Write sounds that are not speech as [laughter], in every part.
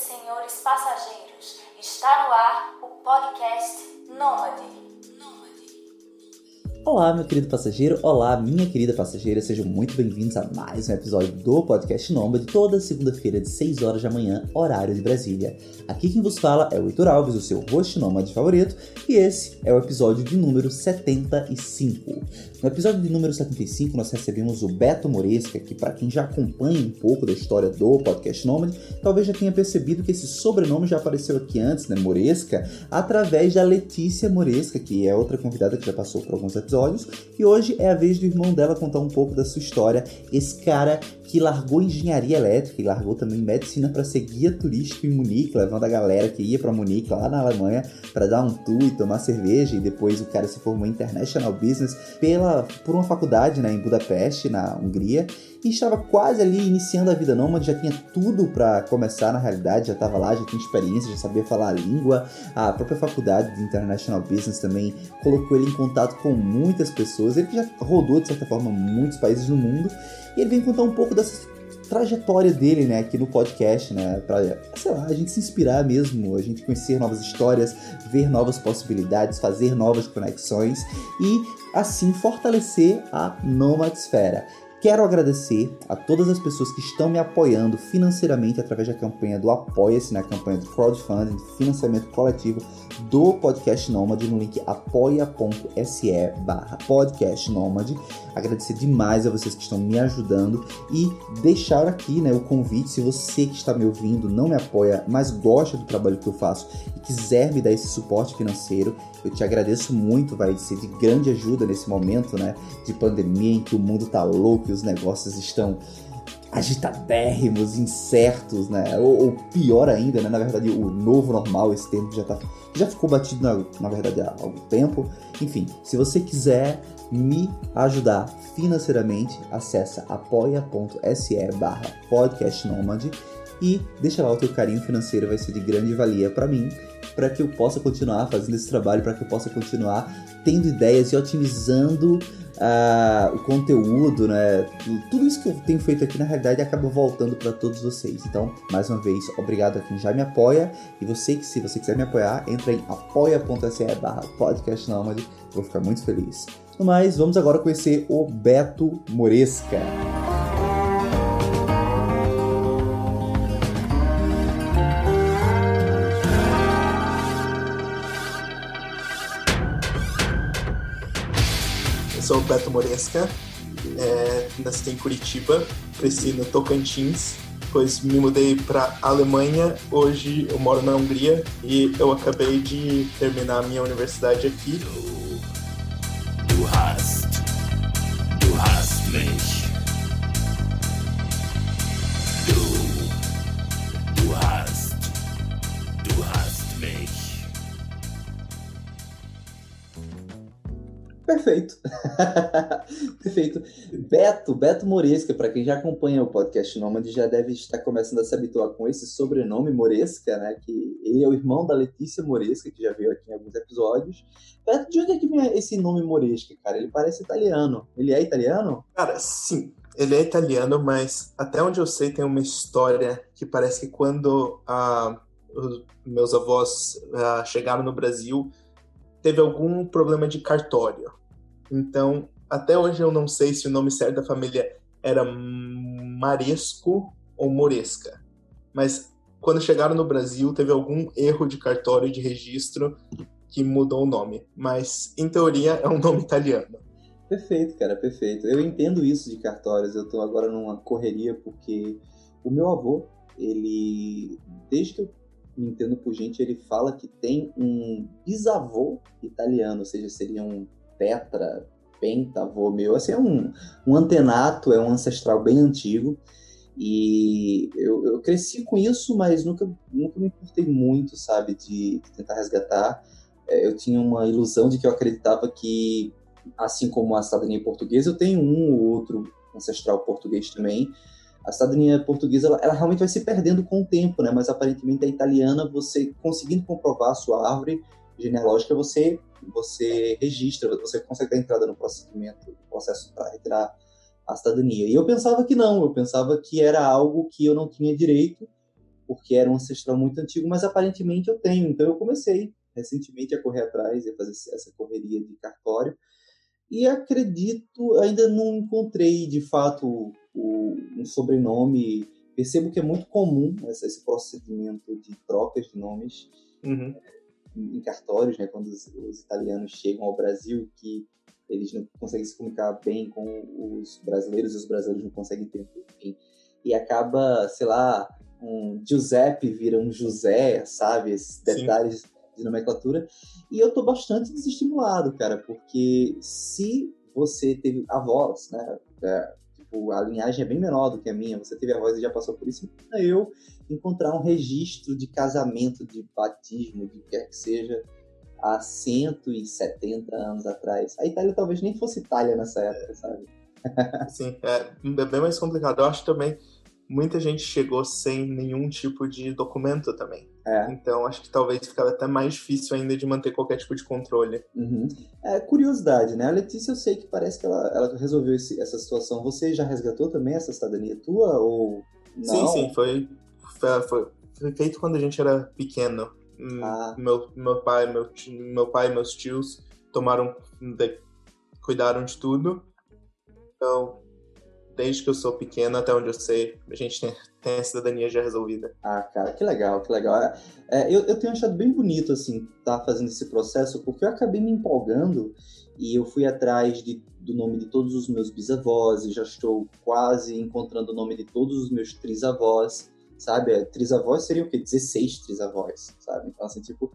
senhores passageiros, está no ar o podcast Nômade. Olá, meu querido passageiro, olá, minha querida passageira, sejam muito bem-vindos a mais um episódio do Podcast Nômade, toda segunda-feira de 6 horas da manhã, horário de Brasília. Aqui quem vos fala é o Heitor Alves, o seu host nômade favorito, e esse é o episódio de número 75. No episódio de número 75, nós recebemos o Beto Moresca, que para quem já acompanha um pouco da história do Podcast Nômade, talvez já tenha percebido que esse sobrenome já apareceu aqui antes, né, Moresca, através da Letícia Moresca, que é outra convidada que já passou por alguns episódios episódios. E hoje é a vez do irmão dela contar um pouco da sua história. Esse cara que largou engenharia elétrica e largou também medicina para ser guia turístico em Munique, levando a galera que ia para Munique lá na Alemanha para dar um tour e tomar cerveja. E depois o cara se formou em International Business pela, por uma faculdade né, em Budapeste, na Hungria e estava quase ali iniciando a vida nômade, já tinha tudo para começar na realidade, já estava lá, já tinha experiência, já sabia falar a língua. A própria faculdade de International Business também colocou ele em contato com muitas pessoas. Ele já rodou, de certa forma, muitos países no mundo. E ele vem contar um pouco dessa trajetória dele, né, aqui no podcast, né, pra, sei lá, a gente se inspirar mesmo, a gente conhecer novas histórias, ver novas possibilidades, fazer novas conexões e assim fortalecer a Nomadsfera. Quero agradecer a todas as pessoas que estão me apoiando financeiramente através da campanha do Apoia-se, na né? campanha do crowdfunding, financiamento coletivo do Podcast Nômade no link apoia.se barra podcast Nômade. Agradecer demais a vocês que estão me ajudando e deixar aqui né, o convite, se você que está me ouvindo não me apoia, mas gosta do trabalho que eu faço e quiser me dar esse suporte financeiro, eu te agradeço muito, vai ser de grande ajuda nesse momento né, de pandemia em que o mundo tá louco que os negócios estão agitadérrimos, incertos, né? Ou, ou, pior ainda, né? Na verdade, o novo normal, esse termo já, tá, já ficou batido, na, na verdade, há algum tempo. Enfim, se você quiser me ajudar financeiramente, acessa apoia.se barra podcastnomad e deixa lá o teu carinho financeiro, vai ser de grande valia para mim, para que eu possa continuar fazendo esse trabalho, para que eu possa continuar tendo ideias e otimizando uh, o conteúdo, né? Tudo isso que eu tenho feito aqui na realidade acaba voltando para todos vocês. Então, mais uma vez, obrigado a quem já me apoia. E você que, se você quiser me apoiar, entra em apoia.se barra podcastnomad. Vou ficar muito feliz. Mas vamos agora conhecer o Beto Moresca. Sou o Beto Moresca, é, nasci em Curitiba, cresci no Tocantins, depois me mudei para Alemanha, hoje eu moro na Hungria e eu acabei de terminar a minha universidade aqui. Perfeito. [laughs] Perfeito. Beto, Beto Moresca, para quem já acompanha o podcast Nômade, já deve estar começando a se habituar com esse sobrenome Moresca, né? Que ele é o irmão da Letícia Moresca, que já veio aqui em alguns episódios. Beto, de onde é que vem esse nome Moresca, cara? Ele parece italiano. Ele é italiano? Cara, sim. Ele é italiano, mas até onde eu sei tem uma história que parece que quando ah, os meus avós ah, chegaram no Brasil, teve algum problema de cartório. Então, até hoje eu não sei se o nome certo da família era Maresco ou Moresca. Mas quando chegaram no Brasil, teve algum erro de cartório de registro que mudou o nome. Mas, em teoria, é um nome italiano. Perfeito, cara, perfeito. Eu entendo isso de cartórios. Eu tô agora numa correria porque o meu avô, ele, desde que eu me entendo por gente, ele fala que tem um bisavô italiano, ou seja, seria um tetra, pentavô meu, assim, é um, um antenato, é um ancestral bem antigo. E eu, eu cresci com isso, mas nunca, nunca me importei muito, sabe, de, de tentar resgatar. É, eu tinha uma ilusão de que eu acreditava que, assim como a cidadania portuguesa, eu tenho um ou outro ancestral português também. A cidadania portuguesa, ela, ela realmente vai se perdendo com o tempo, né? Mas aparentemente a italiana, você conseguindo comprovar a sua árvore genealógica, você você registra, você consegue dar entrada no procedimento, no processo para retirar a cidadania. E eu pensava que não, eu pensava que era algo que eu não tinha direito, porque era um ancestral muito antigo, mas aparentemente eu tenho. Então eu comecei recentemente a correr atrás e fazer essa correria de cartório. E acredito, ainda não encontrei de fato o, um sobrenome. Percebo que é muito comum esse procedimento de trocas de nomes uhum. Em cartórios, né? Quando os, os, italianos chegam ao Brasil, que eles não conseguem se comunicar bem com os brasileiros e os brasileiros não conseguem ter enfim, e acaba, sei lá, um Giuseppe vira um José, sabe? Esses detalhes Sim. de nomenclatura. E eu tô bastante desestimulado, cara, porque se você teve avós, né? É, tipo, a linhagem é bem menor do que a minha, você teve avós e já passou por isso, eu encontrar um registro de casamento, de batismo, de quer que seja, há 170 anos atrás. A Itália talvez nem fosse Itália nessa época, sabe? Sim, é, é bem mais complicado. Eu acho também muita gente chegou sem nenhum tipo de documento também. É. Então acho que talvez ficava até mais difícil ainda de manter qualquer tipo de controle. Uhum. É, curiosidade, né? A Letícia eu sei que parece que ela, ela resolveu esse, essa situação. Você já resgatou também essa cidadania tua ou não? Sim, sim, foi, foi, foi feito quando a gente era pequeno. Hum, ah. Meu, meu pai, meu, meu pai e meus tios tomaram, de, cuidaram de tudo. Então desde que eu sou pequeno até onde eu sei, a gente tem, tem a cidadania já resolvida. Ah, cara, que legal, que legal. É, eu, eu tenho achado bem bonito, assim, estar tá fazendo esse processo, porque eu acabei me empolgando e eu fui atrás de, do nome de todos os meus bisavós e já estou quase encontrando o nome de todos os meus trisavós, sabe? É, trisavós seria o quê? 16 trisavós, sabe? Então, assim, tipo,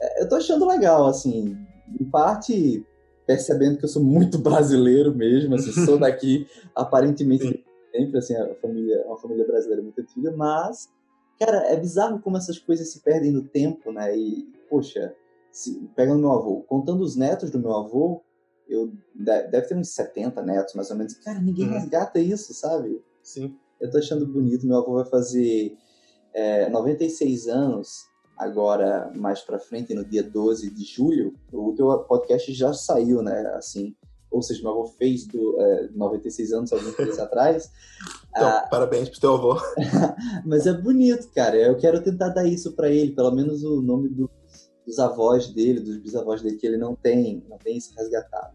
é, eu tô achando legal, assim, em parte percebendo que eu sou muito [laughs] brasileiro mesmo, assim, sou daqui, [laughs] aparentemente sempre, assim, a família, é uma família brasileira muito antiga, mas, cara, é bizarro como essas coisas se perdem no tempo, né, e, poxa, se, pegando meu avô, contando os netos do meu avô, eu deve ter uns 70 netos, mais ou menos, cara, ninguém uhum. resgata isso, sabe? Sim. Eu tô achando bonito, meu avô vai fazer é, 96 anos, agora mais para frente, no dia 12 de julho, o teu podcast já saiu, né? Assim, ou seja, meu avô fez do é, 96 anos, alguns dias [laughs] atrás. Então, ah, parabéns pro teu avô. [laughs] mas é bonito, cara. Eu quero tentar dar isso para ele, pelo menos o nome do, dos avós dele, dos bisavós dele, que ele não tem, não tem isso resgatado.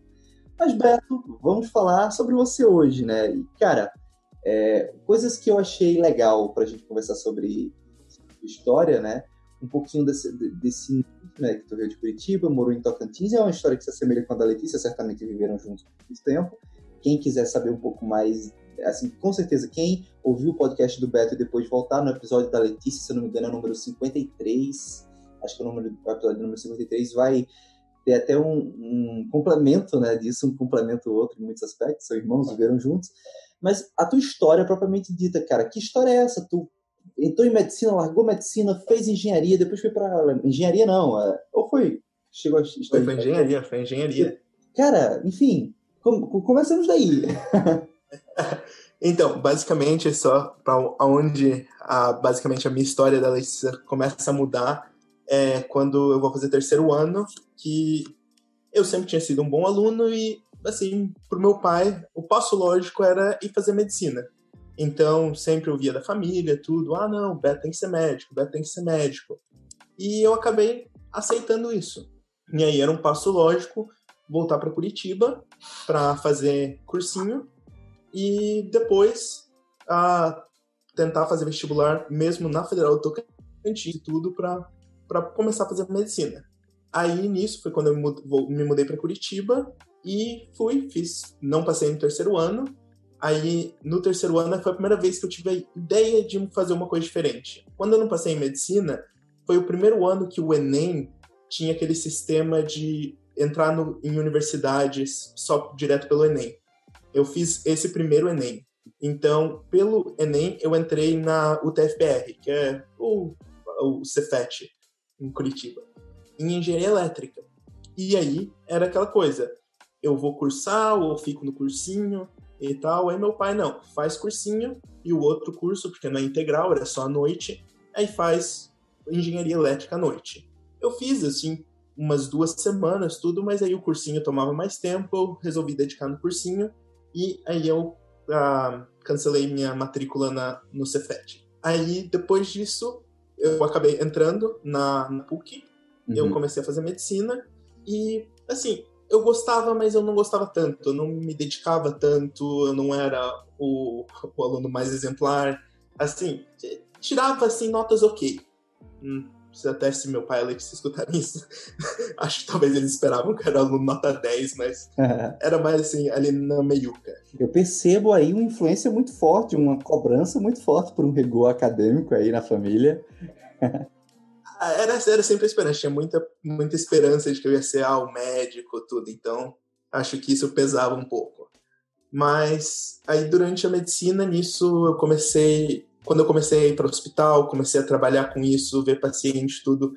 Mas, Beto, vamos falar sobre você hoje, né? E, cara, é, coisas que eu achei legal pra gente conversar sobre história, né? um pouquinho desse, desse né, que tu veio de Curitiba, morou em Tocantins, é uma história que se assemelha com a da Letícia, certamente viveram juntos por muito tempo. Quem quiser saber um pouco mais, assim, com certeza, quem ouviu o podcast do Beto e depois voltar no episódio da Letícia, se eu não me engano, é o número 53, acho que é o, número, o episódio número 53, vai ter até um, um complemento né, disso, um complemento outro em muitos aspectos, são irmãos, viveram juntos. Mas a tua história propriamente dita, cara, que história é essa? Tu entrou em medicina, largou medicina, fez engenharia, depois foi para engenharia não, é, ou foi chegou a foi, foi engenharia, foi engenharia. Cara, enfim, com, começamos daí. [laughs] então, basicamente, só para onde a, basicamente a minha história da Letícia começa a mudar é quando eu vou fazer terceiro ano, que eu sempre tinha sido um bom aluno e assim, pro meu pai, o passo lógico era ir fazer medicina. Então, sempre ouvia da família, tudo. Ah, não, Beto tem que ser médico, Beto tem que ser médico. E eu acabei aceitando isso. E aí era um passo lógico voltar para Curitiba para fazer cursinho e depois a tentar fazer vestibular mesmo na Federal do Tocantins e tudo para começar a fazer medicina. Aí nisso foi quando eu me mudei para Curitiba e fui, fiz, não passei no terceiro ano, Aí, no terceiro ano, foi a primeira vez que eu tive a ideia de fazer uma coisa diferente. Quando eu não passei em medicina, foi o primeiro ano que o Enem tinha aquele sistema de entrar no, em universidades só direto pelo Enem. Eu fiz esse primeiro Enem. Então, pelo Enem, eu entrei na UTFPR, que é o, o Cefet, em Curitiba, em engenharia elétrica. E aí, era aquela coisa: eu vou cursar ou fico no cursinho e tal. Aí meu pai, não, faz cursinho e o outro curso, porque não é integral, era só à noite, aí faz engenharia elétrica à noite. Eu fiz, assim, umas duas semanas, tudo, mas aí o cursinho tomava mais tempo, eu resolvi dedicar no cursinho e aí eu ah, cancelei minha matrícula na, no Cefet. Aí, depois disso, eu acabei entrando na, na PUC, Uhum. eu comecei a fazer medicina e, assim, eu gostava, mas eu não gostava tanto, eu não me dedicava tanto, eu não era o, o aluno mais exemplar. Assim, tirava, assim, notas ok. Hum, até se meu pai e Alex escutarem isso, [laughs] acho que talvez eles esperavam que eu era aluno nota 10, mas [laughs] era mais, assim, ali na meiuca. Eu percebo aí uma influência muito forte, uma cobrança muito forte por um rigor acadêmico aí na família. [laughs] Era, era sempre a esperança, tinha muita, muita esperança de que eu ia ser ah, o médico, tudo, então acho que isso pesava um pouco. Mas aí durante a medicina, nisso eu comecei, quando eu comecei a ir para o hospital, comecei a trabalhar com isso, ver paciente, tudo,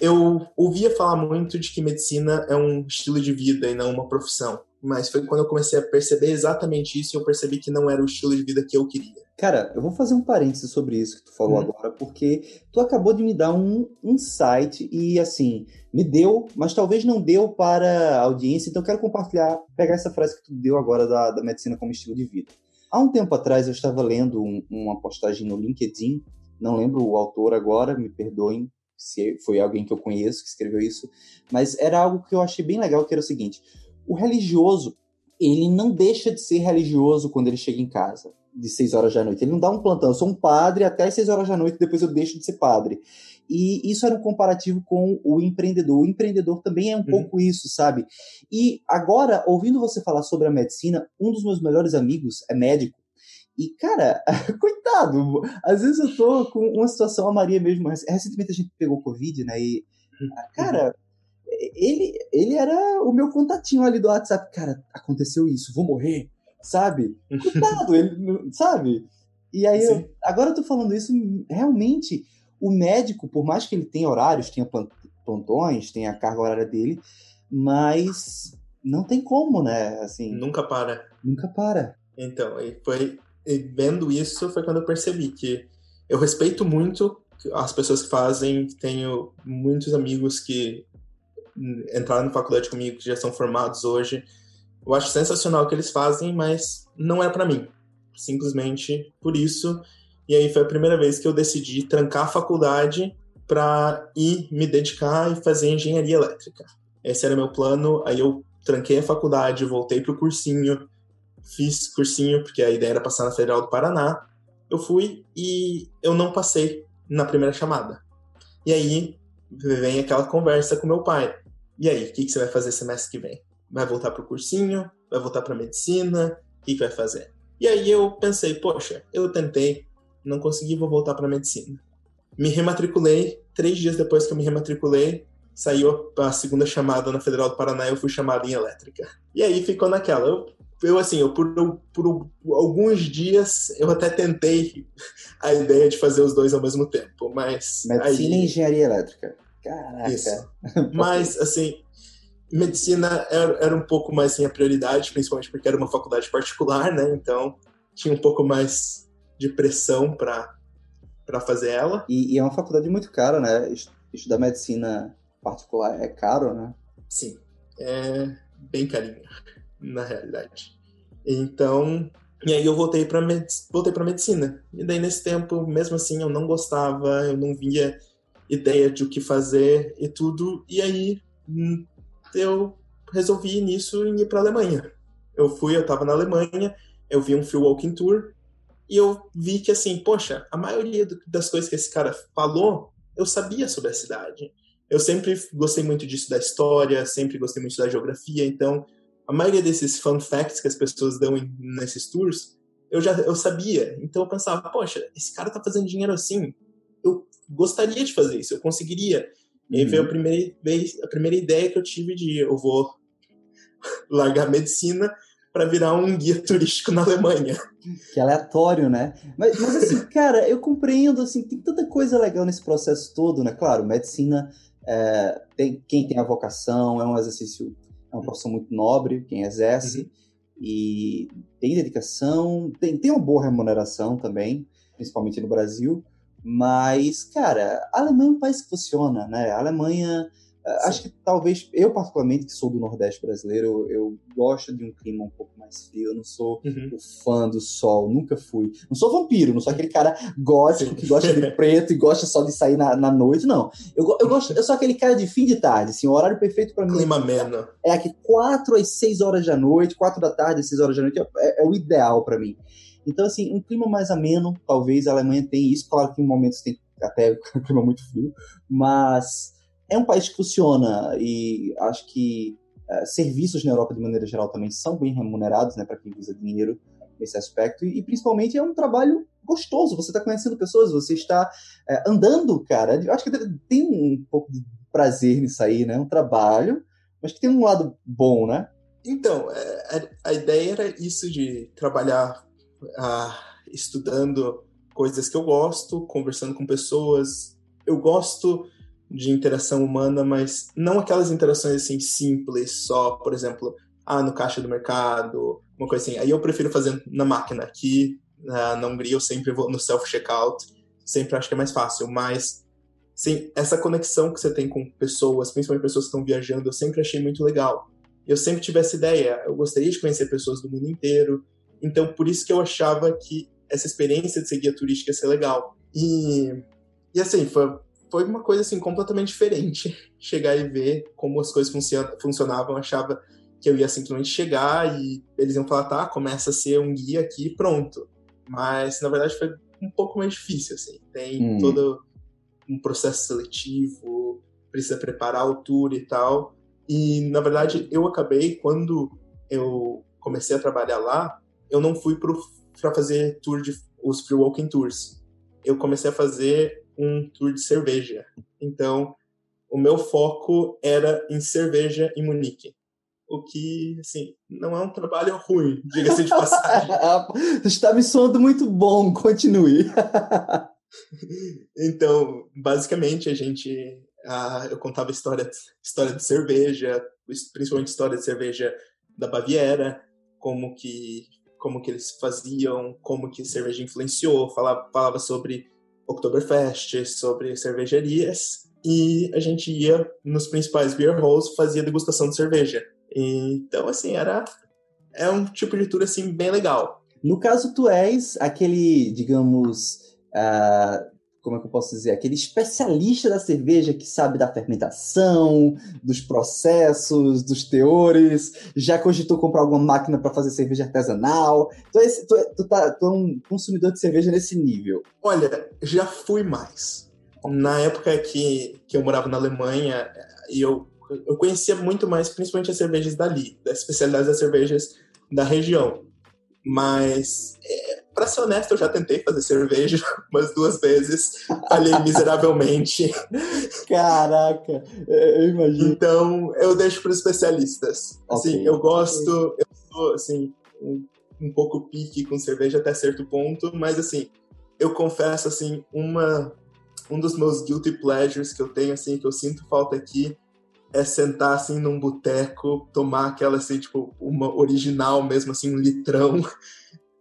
eu ouvia falar muito de que medicina é um estilo de vida e não uma profissão. Mas foi quando eu comecei a perceber exatamente isso e eu percebi que não era o estilo de vida que eu queria. Cara, eu vou fazer um parênteses sobre isso que tu falou Uhum. agora, porque tu acabou de me dar um insight e, assim, me deu, mas talvez não deu para a audiência, então eu quero compartilhar, pegar essa frase que tu deu agora da, da medicina como estilo de vida. Há um tempo atrás eu estava lendo um- uma postagem no LinkedIn, não lembro o autor agora, me perdoem se foi alguém que eu conheço que escreveu isso, mas era algo que eu achei bem legal, que era o seguinte, o religioso, ele não deixa de ser religioso quando ele chega em casa de 6 horas da noite. Ele não dá um plantão, eu sou um padre até 6 horas da noite, depois eu deixo de ser padre. E isso era um comparativo com o empreendedor. O empreendedor também é um Uhum. pouco isso, sabe? E agora, ouvindo você falar sobre a medicina, um dos meus melhores amigos é médico. E, cara, [laughs] coitado, às vezes eu tô com uma situação, a Maria mesmo, recentemente a gente pegou Covid, né? E, cara, ele, ele era o meu contatinho ali do WhatsApp. Cara, aconteceu isso, vou morrer, sabe? Cuidado, ele, sabe? E aí, eu- agora eu tô falando isso, realmente, o médico, por mais que ele tenha horários, tenha plan- plantões, tenha a carga horária dele, mas não tem como, né? Assim, Nunca para. nunca para. Então, aí foi e vendo isso foi quando eu percebi que eu respeito muito as pessoas que fazem, tenho muitos amigos que entraram na faculdade comigo que já são formados hoje. Eu acho sensacional o que eles fazem, mas não é para mim. Simplesmente por isso. E aí foi a primeira vez que eu decidi trancar a faculdade para ir me dedicar e fazer engenharia elétrica. Esse era meu plano. Aí eu tranquei a faculdade, voltei pro cursinho, fiz cursinho, porque a ideia era passar na Federal do Paraná. Eu fui e eu não passei na primeira chamada. E aí vem aquela conversa com meu pai. E aí, o que, que você vai fazer semestre que vem? Vai voltar pro cursinho? Vai voltar pra medicina? O que, que vai fazer? E aí eu pensei, poxa, eu tentei, não consegui, vou voltar pra medicina. Me rematriculei, três dias depois que eu me rematriculei, saiu a segunda chamada na Federal do Paraná e eu fui chamado em elétrica. E aí ficou naquela. Eu, eu assim, eu, por, por alguns dias eu até tentei a ideia de fazer os dois ao mesmo tempo, mas. Medicina aí, e engenharia elétrica. Caraca. Isso. [laughs] Mas, assim, medicina era, era um pouco mais assim, a prioridade, principalmente porque era uma faculdade particular, né? Então tinha um pouco mais de pressão para fazer ela. E, e é uma faculdade muito cara, né? Est- Estudar medicina particular é caro, né? Sim, é bem carinho, na realidade. Então, e aí eu voltei para voltei para medicina. E daí nesse tempo, mesmo assim, eu não gostava, eu não via ideia de o que fazer e tudo. E aí hum, eu resolvi nisso ir para Alemanha. Eu fui, eu estava na Alemanha, eu vi um free walking tour e eu vi que assim, poxa, a maioria das coisas que esse cara falou, eu sabia sobre a cidade. Eu sempre gostei muito disso da história, sempre gostei muito da geografia, então a maioria desses fun facts que as pessoas dão em- nesses tours, eu já eu sabia. Então eu pensava, poxa, esse cara tá fazendo dinheiro assim, eu gostaria de fazer isso, eu conseguiria. E aí veio a primeira vez, a primeira ideia que eu tive de eu vou [laughs] largar a medicina para virar um guia [laughs] turístico na Alemanha. Que aleatório, né? Mas, mas assim, [laughs] cara, eu compreendo, assim, tem tanta coisa legal nesse processo todo, né? Claro, medicina, é, tem, quem tem a vocação, é um exercício, é uma profissão muito nobre, quem exerce, e tem dedicação, tem, tem uma boa remuneração também, principalmente no Brasil, mas, cara, a Alemanha é um país que funciona, né? A Alemanha Sim. Acho que talvez, eu particularmente, que sou do Nordeste brasileiro, eu, eu gosto de um clima um pouco mais frio. Eu não sou uhum. o fã do sol, nunca fui. Não sou vampiro, não sou aquele cara gótico que gosta de preto e gosta só de sair na, na noite, não. Eu, eu, gosto, eu sou aquele cara de fim de tarde, assim, o horário perfeito para mim. Clima ameno. É aqui 4 às 6 horas da noite, 4 da tarde às 6 horas da noite, é, é o ideal para mim. Então, assim, um clima mais ameno, talvez a Alemanha tenha isso. Claro que em momentos tem até [laughs] um clima muito frio, mas é um país que funciona e acho que uh, serviços na Europa, de maneira geral, também são bem remunerados, né, para quem visa dinheiro nesse aspecto. E, e, principalmente é um trabalho gostoso. Você está conhecendo pessoas, você está uh, andando, cara. Eu acho que tem um pouco de prazer nisso aí, né? Um trabalho, mas que tem um lado bom, né? Então, é, a, a ideia era isso de trabalhar estudando coisas que eu gosto, conversando com pessoas. Eu gosto de interação humana, mas não aquelas interações assim simples, só, por exemplo, ah, no caixa do mercado, uma coisa assim. Aí eu prefiro fazer na máquina. Aqui uh, na Hungria eu sempre vou no self-checkout, sempre acho que é mais fácil, mas sim, essa conexão que você tem com pessoas, principalmente pessoas que estão viajando, eu sempre achei muito legal. Eu sempre tive essa ideia, eu gostaria de conhecer pessoas do mundo inteiro, então, por isso que eu achava que essa experiência de ser guia turística ia ser legal. E, e assim, foi, foi uma coisa assim completamente diferente. Chegar e ver como as coisas funcionavam, eu achava que eu ia simplesmente chegar e eles iam falar, tá, começa a ser um guia aqui e pronto. Mas, na verdade, foi um pouco mais difícil, assim. Tem hum. todo um processo seletivo, precisa preparar o tour e tal. E, na verdade, eu acabei, quando eu comecei a trabalhar lá, eu não fui para fazer tour de os free walking tours. Eu comecei a fazer um tour de cerveja. Então, o meu foco era em cerveja em Munique. O que, assim, não é um trabalho ruim, diga-se de passagem. [laughs] Está me soando muito bom, continue. [laughs] então, basicamente, a gente. Ah, eu contava história, história de cerveja, principalmente história de cerveja da Baviera, como que como que eles faziam, como que cerveja influenciou, falava, falava sobre Oktoberfest, sobre cervejarias, e a gente ia nos principais beer halls, fazia degustação de cerveja. Então, assim, era é um tipo de tour assim bem legal. No caso, tu és aquele, digamos, uh, como é que eu posso dizer, aquele especialista da cerveja que sabe da fermentação, dos processos, dos teores, já cogitou comprar alguma máquina para fazer cerveja artesanal. Então, esse, tu, tu, tá, tu é um consumidor de cerveja nesse nível. Olha, já fui mais. Na época que, que eu morava na Alemanha, eu, eu conhecia muito mais, principalmente as cervejas dali, das especialidades das cervejas da região. Mas é, Pra ser honesto, eu já tentei fazer cerveja [laughs] umas duas vezes, falhei miseravelmente. Caraca, eu imagino. Então, eu deixo para especialistas. Okay. Assim, eu gosto, eu sou, assim, um, um pouco pique com cerveja até certo ponto, mas, assim, eu confesso, assim, uma, um dos meus guilty pleasures que eu tenho, assim, que eu sinto falta aqui, é sentar, assim, num boteco, tomar aquela, assim, tipo, uma original mesmo, assim, um litrão,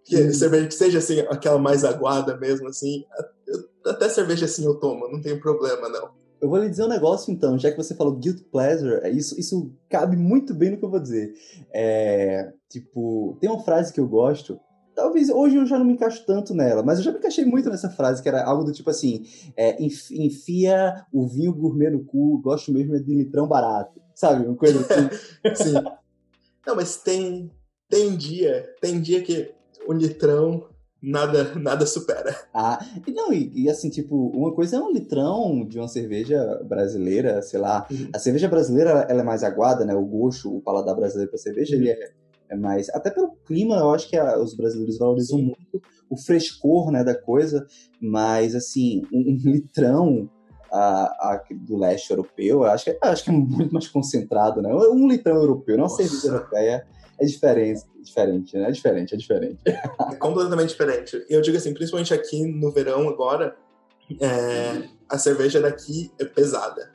que cerveja que seja assim, aquela mais aguada mesmo, assim. Até cerveja assim eu tomo, não tem problema, não. Eu vou lhe dizer um negócio então, já que você falou guilt pleasure, é isso, isso cabe muito bem no que eu vou dizer. É, tipo, tem uma frase que eu gosto, talvez hoje eu já não me encaixo tanto nela, mas eu já me encaixei muito nessa frase, que era algo do tipo assim: é, enfia o vinho gourmet no cu, gosto mesmo de litrão barato, sabe? Uma coisa assim. [laughs] Sim. Não, mas tem, tem dia, tem dia que o litrão nada nada supera. Ah, e não, e, e, assim, tipo, uma coisa é um litrão de uma cerveja brasileira, sei lá. Uhum. A cerveja brasileira, ela é mais aguada, né? O gosto, o paladar brasileiro para cerveja, uhum. ele é, é, mais... Até pelo clima, eu acho que a, os brasileiros valorizam Sim. muito o frescor, né, da coisa. Mas, assim, um, um litrão... A, a, do leste europeu, eu acho que, acho que é muito mais concentrado, né? Um litrão europeu, não uma cerveja europeia é diferente, diferente, né? É diferente, é diferente. É completamente diferente. Eu digo assim, principalmente aqui no verão agora, é, a cerveja daqui é pesada.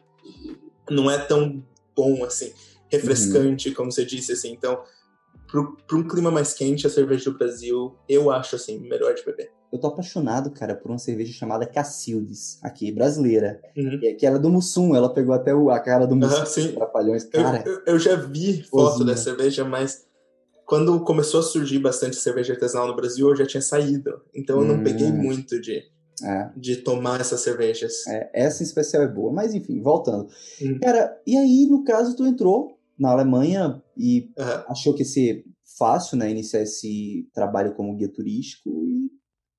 Não é tão bom assim, refrescante, uhum. como você disse, assim. Então, para um clima mais quente, a cerveja do Brasil, eu acho assim, melhor de beber. Eu tô apaixonado, cara, por uma cerveja chamada Cacildes, aqui, brasileira. Uhum. Que, que ela é do Mussum, ela pegou até o, a cara do Mussum, Aham, sim. Trapalhões. Eu, Cara, eu, eu já vi foto dessa cerveja, mas quando começou a surgir bastante cerveja artesanal no Brasil, eu já tinha saído. Então eu não Hum. peguei muito de, é, de tomar essas cervejas. é, essa em especial é boa. Mas enfim, voltando. Uhum. Cara, e aí, no caso, tu entrou na Alemanha e Aham. achou que ia ser fácil, né, iniciar esse trabalho como guia turístico e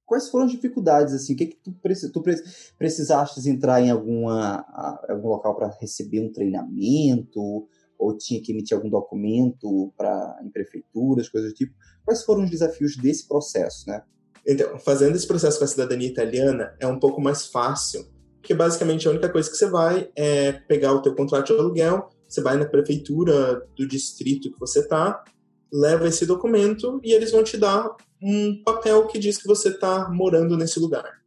quais foram as dificuldades, assim, o que que tu, preci- tu pre- precisaste entrar em alguma, algum local para receber um treinamento ou tinha que emitir algum documento para em prefeituras, coisas do tipo, quais foram os desafios desse processo, né? Então, fazendo esse processo com a cidadania italiana é um pouco mais fácil, porque basicamente a única coisa que você vai é pegar o teu contrato de aluguel, você vai na prefeitura do distrito que você tá, leva esse documento e eles vão te dar um papel que diz que você tá morando nesse lugar.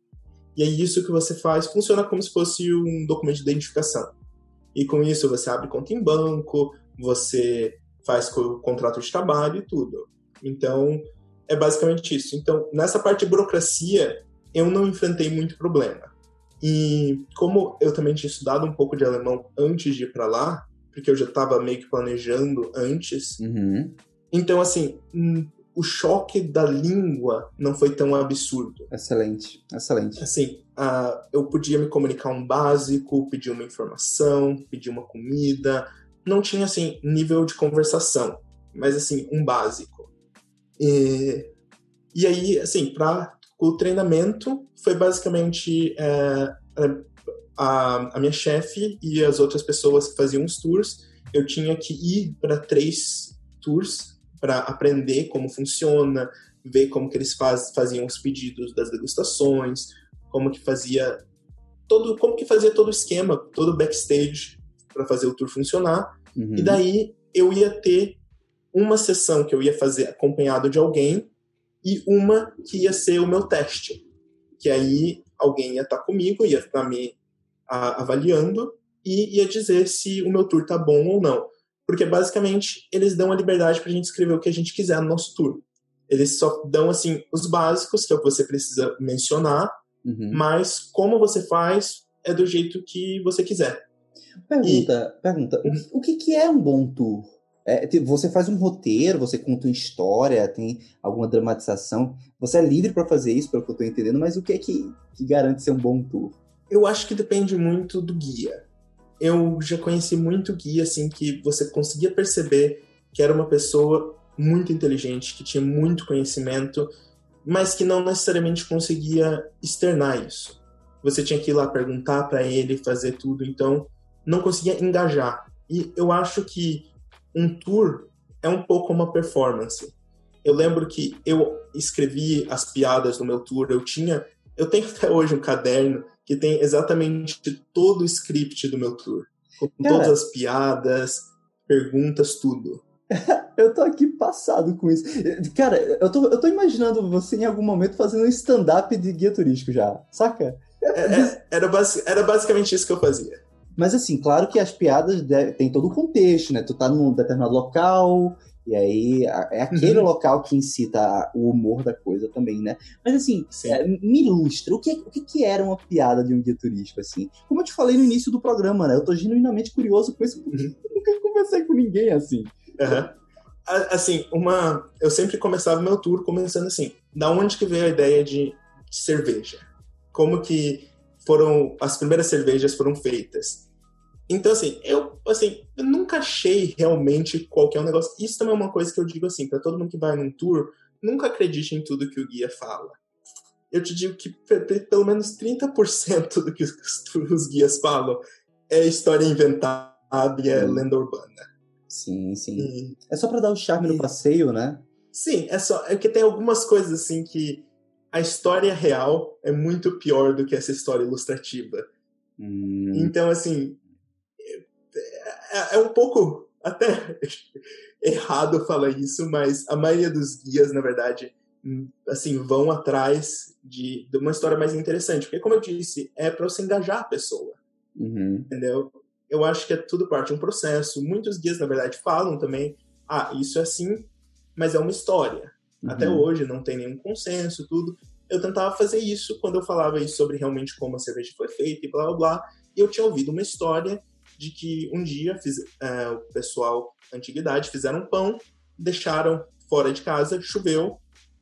E aí isso que você faz funciona como se fosse um documento de identificação. E com isso você abre conta em banco, você faz o contrato de trabalho e tudo. Então, é basicamente isso. Então, nessa parte de burocracia, eu não enfrentei muito problema. E como eu também tinha estudado um pouco de alemão antes de ir para lá, porque eu já estava meio que planejando antes, Uhum. então assim, hum, o choque da língua não foi tão absurdo. Excelente, excelente. Assim, ah, eu podia me comunicar um básico, pedir uma informação, pedir uma comida, não tinha assim nível de conversação, mas assim um básico. E, e aí, assim, para o treinamento foi basicamente é, a, a minha chefe e as outras pessoas que faziam os tours. Eu tinha que ir para três tours para aprender como funciona, ver como que eles faz, faziam os pedidos das degustações, como que fazia todo, como que fazia todo o esquema, todo o backstage para fazer o tour funcionar. Uhum. E daí eu ia ter uma sessão que eu ia fazer acompanhado de alguém e uma que ia ser o meu teste. Que aí alguém ia estar comigo, ia estar me a- avaliando e ia dizer se o meu tour tá bom ou não. Porque basicamente eles dão a liberdade pra gente escrever o que a gente quiser no nosso tour. Eles só dão assim os básicos, que é o que você precisa mencionar, Uhum. mas como você faz é do jeito que você quiser. Pergunta, pergunta, o, que- o que, que é um bom tour? É, você faz um roteiro, você conta uma história, tem alguma dramatização. Você é livre para fazer isso, pelo que eu tô entendendo, mas o que é que, que garante ser um bom tour? Eu acho que depende muito do guia. Eu já conheci muito guia assim que você conseguia perceber que era uma pessoa muito inteligente, que tinha muito conhecimento, mas que não necessariamente conseguia externar isso. Você tinha que ir lá perguntar para ele, fazer tudo, então não conseguia engajar. E eu acho que um tour é um pouco uma performance. Eu lembro que eu escrevi as piadas no meu tour, eu tinha, eu tenho [laughs] até hoje um caderno que tem exatamente todo o script do meu tour, com Cara. todas as piadas, perguntas, tudo. [laughs] Eu tô aqui passado com isso. Cara, eu tô, eu tô imaginando você em algum momento fazendo um stand-up de guia turístico já, saca? É- é- era, basi- era basicamente isso que eu fazia. Mas assim, claro que as piadas tem todo o contexto, né? Tu tá num determinado local, e aí é aquele Uhum. local que incita o humor da coisa também, né? Mas assim, Sim. é, me ilustra, o que, o que era uma piada de um guia turístico, assim? Como eu te falei no início do programa, né? Eu tô genuinamente curioso com isso, porque Uhum. eu nunca conversei com ninguém assim. A- Assim, uma. Eu sempre começava meu tour começando assim. Da onde que veio a ideia de, de cerveja? Como que foram as primeiras cervejas foram feitas? Então assim, eu assim, eu nunca achei realmente qual que é o negócio. Isso também é uma coisa que eu digo assim para todo mundo que vai num tour, nunca acredite em tudo que o guia fala. Eu te digo que pe- pe- pelo menos 30% do que os, [laughs] os guias falam é história inventada e é lenda urbana. Sim, sim. E- É só pra dar o charme no Isso. passeio, né? Sim, é só. É que tem algumas coisas assim que a história real é muito pior do que essa história ilustrativa. Hum, Então, assim. É, é um pouco até [laughs] errado falar isso, mas a maioria dos guias, na verdade, hum, assim, vão atrás de, de uma história mais interessante. Porque, como eu disse, é para você engajar a pessoa uhum. entendeu? Eu acho que é tudo parte de um processo. Muitos guias, na verdade, falam também, ah, isso é assim, mas é uma história. Uhum. Até hoje não tem nenhum consenso, tudo. Eu tentava fazer isso quando eu falava sobre realmente como a cerveja foi feita e blá blá blá. E eu tinha ouvido uma história de que um dia fiz, é, o pessoal antiguidade fizeram pão, deixaram fora de casa, choveu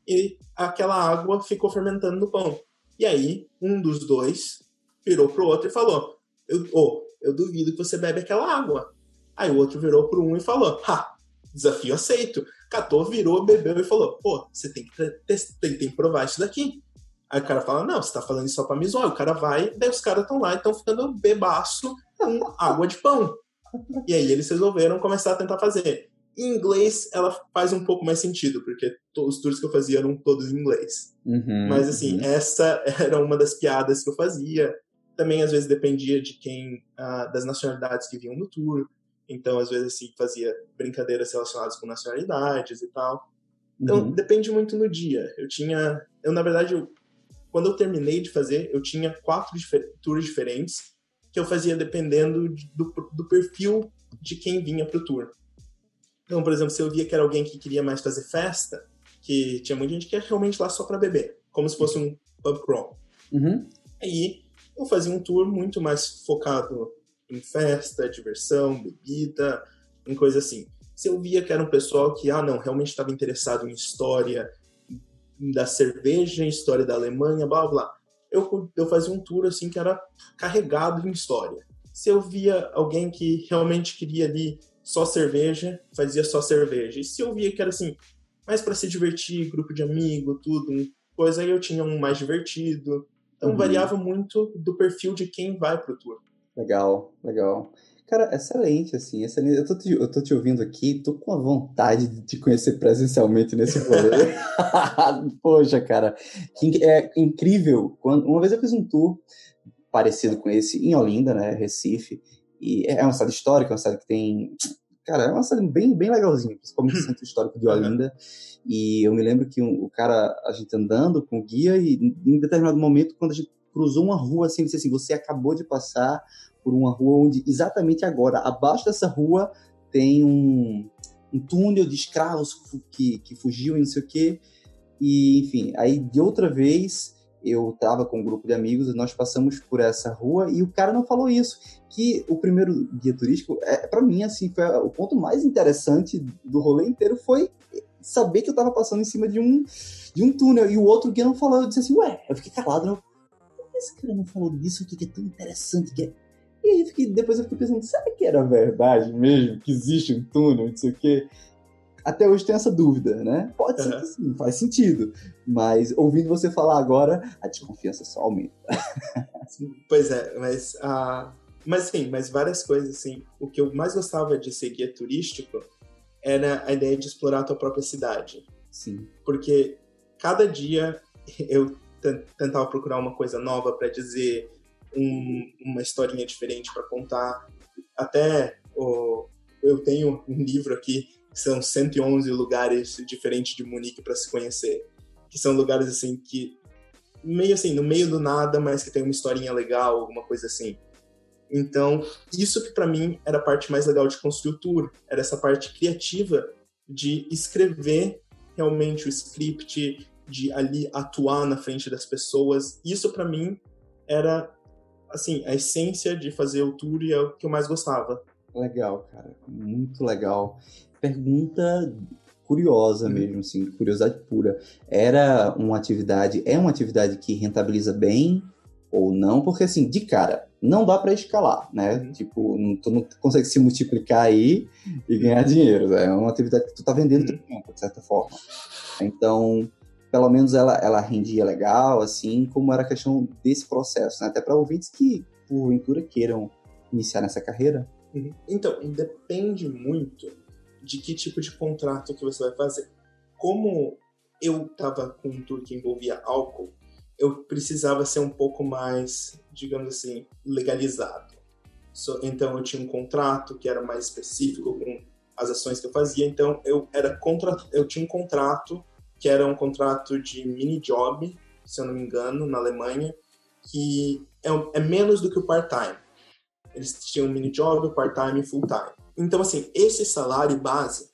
e aquela água ficou fermentando no pão. E aí um dos dois virou pro outro e falou: eu, oh, eu duvido que você bebe aquela água. Aí o outro virou pro um e falou: Ha, desafio aceito. Catou, virou, bebeu e falou: Pô, você tem que, tem, tem que provar isso daqui. Aí o cara fala: Não, você tá falando isso só pra me zoar. O cara vai, daí os caras estão lá e estão ficando bebaço com água de pão. E aí eles resolveram começar a tentar fazer. Em inglês, ela faz um pouco mais sentido, porque os tours que eu fazia eram todos em inglês. Uhum, Mas, assim, uhum. essa era uma das piadas que eu fazia. Também, às vezes, dependia de quem, uh, das nacionalidades que vinham no tour. Então, às vezes, assim, fazia brincadeiras relacionadas com nacionalidades e tal. Então, uhum. depende muito no dia. Eu tinha... Eu, na verdade, eu, quando eu terminei de fazer, eu tinha quatro difer tours diferentes que eu fazia dependendo do, do perfil de quem vinha pro tour. Então, por exemplo, se eu via que era alguém que queria mais fazer festa, que tinha muita gente que ia realmente lá só para beber, como se fosse um pub crawl. Uhum. Aí eu fazia um tour muito mais focado em festa, diversão, bebida, em coisa assim. Se eu via que era um pessoal que, ah, não, realmente estava interessado em história da cerveja, história da Alemanha, blá blá, eu, eu fazia um tour assim que era carregado em história. Se eu via alguém que realmente queria ali só cerveja, fazia só cerveja. E se eu via que era assim, mais para se divertir, grupo de amigo, tudo, coisa aí eu tinha um mais divertido. Então uhum. variava muito do perfil de quem vai pro tour. Legal, legal. Cara, excelente, assim, excelente. Eu tô, te, eu tô te ouvindo aqui, tô com a vontade de te conhecer presencialmente nesse rolê. [laughs] Poxa, cara, é incrível. Quando, uma vez eu fiz um tour parecido com esse em Olinda, né, Recife, e é uma cidade histórica, uma cidade que tem... Cara, é uma cidade bem, bem legalzinha, principalmente o centro histórico de Olinda. E eu me lembro que um, o cara, a gente andando com o guia, e em determinado momento, quando a gente cruzou uma rua assim, disse assim, você acabou de passar por uma rua onde exatamente agora, abaixo dessa rua, tem um, um túnel de escravos que, que fugiu e não sei o quê. E, enfim, aí de outra vez eu estava com um grupo de amigos e nós passamos por essa rua e o cara não falou isso. Que o primeiro guia turístico, é, para mim, assim, foi o ponto mais interessante do rolê inteiro foi saber que eu estava passando em cima de um, de um túnel. E o outro guia não falou, eu disse assim, ué, eu fiquei calado, né? Por que esse cara não falou disso aqui que é tão interessante que é? E aí fiquei, depois eu fiquei pensando, será que era verdade mesmo? Que existe um túnel, não sei o quê? Até hoje tem essa dúvida, né? Pode ser uhum. que sim, faz sentido. Mas ouvindo você falar agora, a desconfiança só aumenta. pois é, mas, uh, mas sim, mas várias coisas assim. O que eu mais gostava de ser guia turístico era a ideia de explorar a tua própria cidade. Sim. Porque cada dia eu tentava procurar uma coisa nova para dizer, um, uma historinha diferente para contar. Até oh, eu tenho um livro aqui que são 111 lugares diferentes de Munique para se conhecer, que são lugares assim que meio assim no meio do nada, mas que tem uma historinha legal, alguma coisa assim. Então, isso que para mim era a parte mais legal de construir o tour, era essa parte criativa de escrever realmente o script, de ali atuar na frente das pessoas. Isso para mim era assim, a essência de fazer o tour e é o que eu mais gostava. Legal, cara. Muito legal. Pergunta curiosa uhum. mesmo, assim, curiosidade pura. Era uma atividade, é uma atividade que rentabiliza bem ou não? Porque, assim, de cara, não dá para escalar, né? Uhum. Tipo, não, tu não consegue se multiplicar aí e ganhar dinheiro. Né? É uma atividade que tu tá vendendo uhum. tempo, de certa forma. Então, pelo menos ela, ela rendia legal, assim, como era a questão desse processo, né? Até para ouvintes que, porventura, queiram iniciar nessa carreira. Uhum. Então, depende muito de que tipo de contrato que você vai fazer. Como eu estava com um tour que envolvia álcool, eu precisava ser um pouco mais, digamos assim, legalizado. Então eu tinha um contrato que era mais específico com as ações que eu fazia. Então eu era contra, eu tinha um contrato que era um contrato de mini job, se eu não me engano, na Alemanha, que é, é menos do que o part-time. Eles tinham mini job, part-time e full-time. Então, assim, esse salário base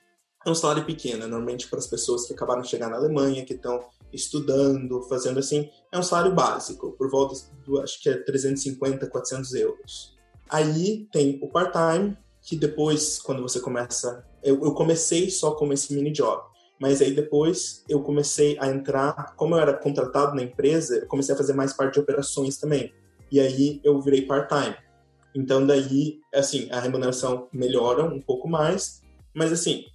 é um salário pequeno, normalmente para as pessoas que acabaram de chegar na Alemanha, que estão estudando, fazendo assim, é um salário básico, por volta do, acho que é 350, 400 euros. Aí tem o part-time, que depois, quando você começa, eu, eu comecei só como esse mini job, mas aí depois eu comecei a entrar, como eu era contratado na empresa, eu comecei a fazer mais parte de operações também. E aí eu virei part-time. Então daí, assim, a remuneração melhora um pouco mais, mas assim,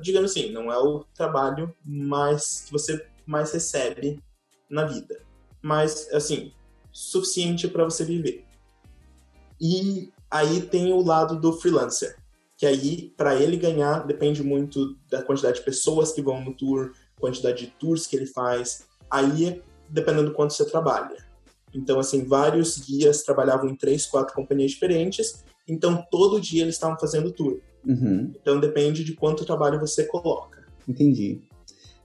digamos assim, não é o trabalho mais que você mais recebe na vida, mas assim, suficiente para você viver. E aí tem o lado do freelancer, que aí para ele ganhar depende muito da quantidade de pessoas que vão no tour, quantidade de tours que ele faz. Aí dependendo do quanto você trabalha. Então, assim, vários guias trabalhavam em três, quatro companhias diferentes. Então, todo dia eles estavam fazendo tour. Uhum. Então, depende de quanto trabalho você coloca. Entendi.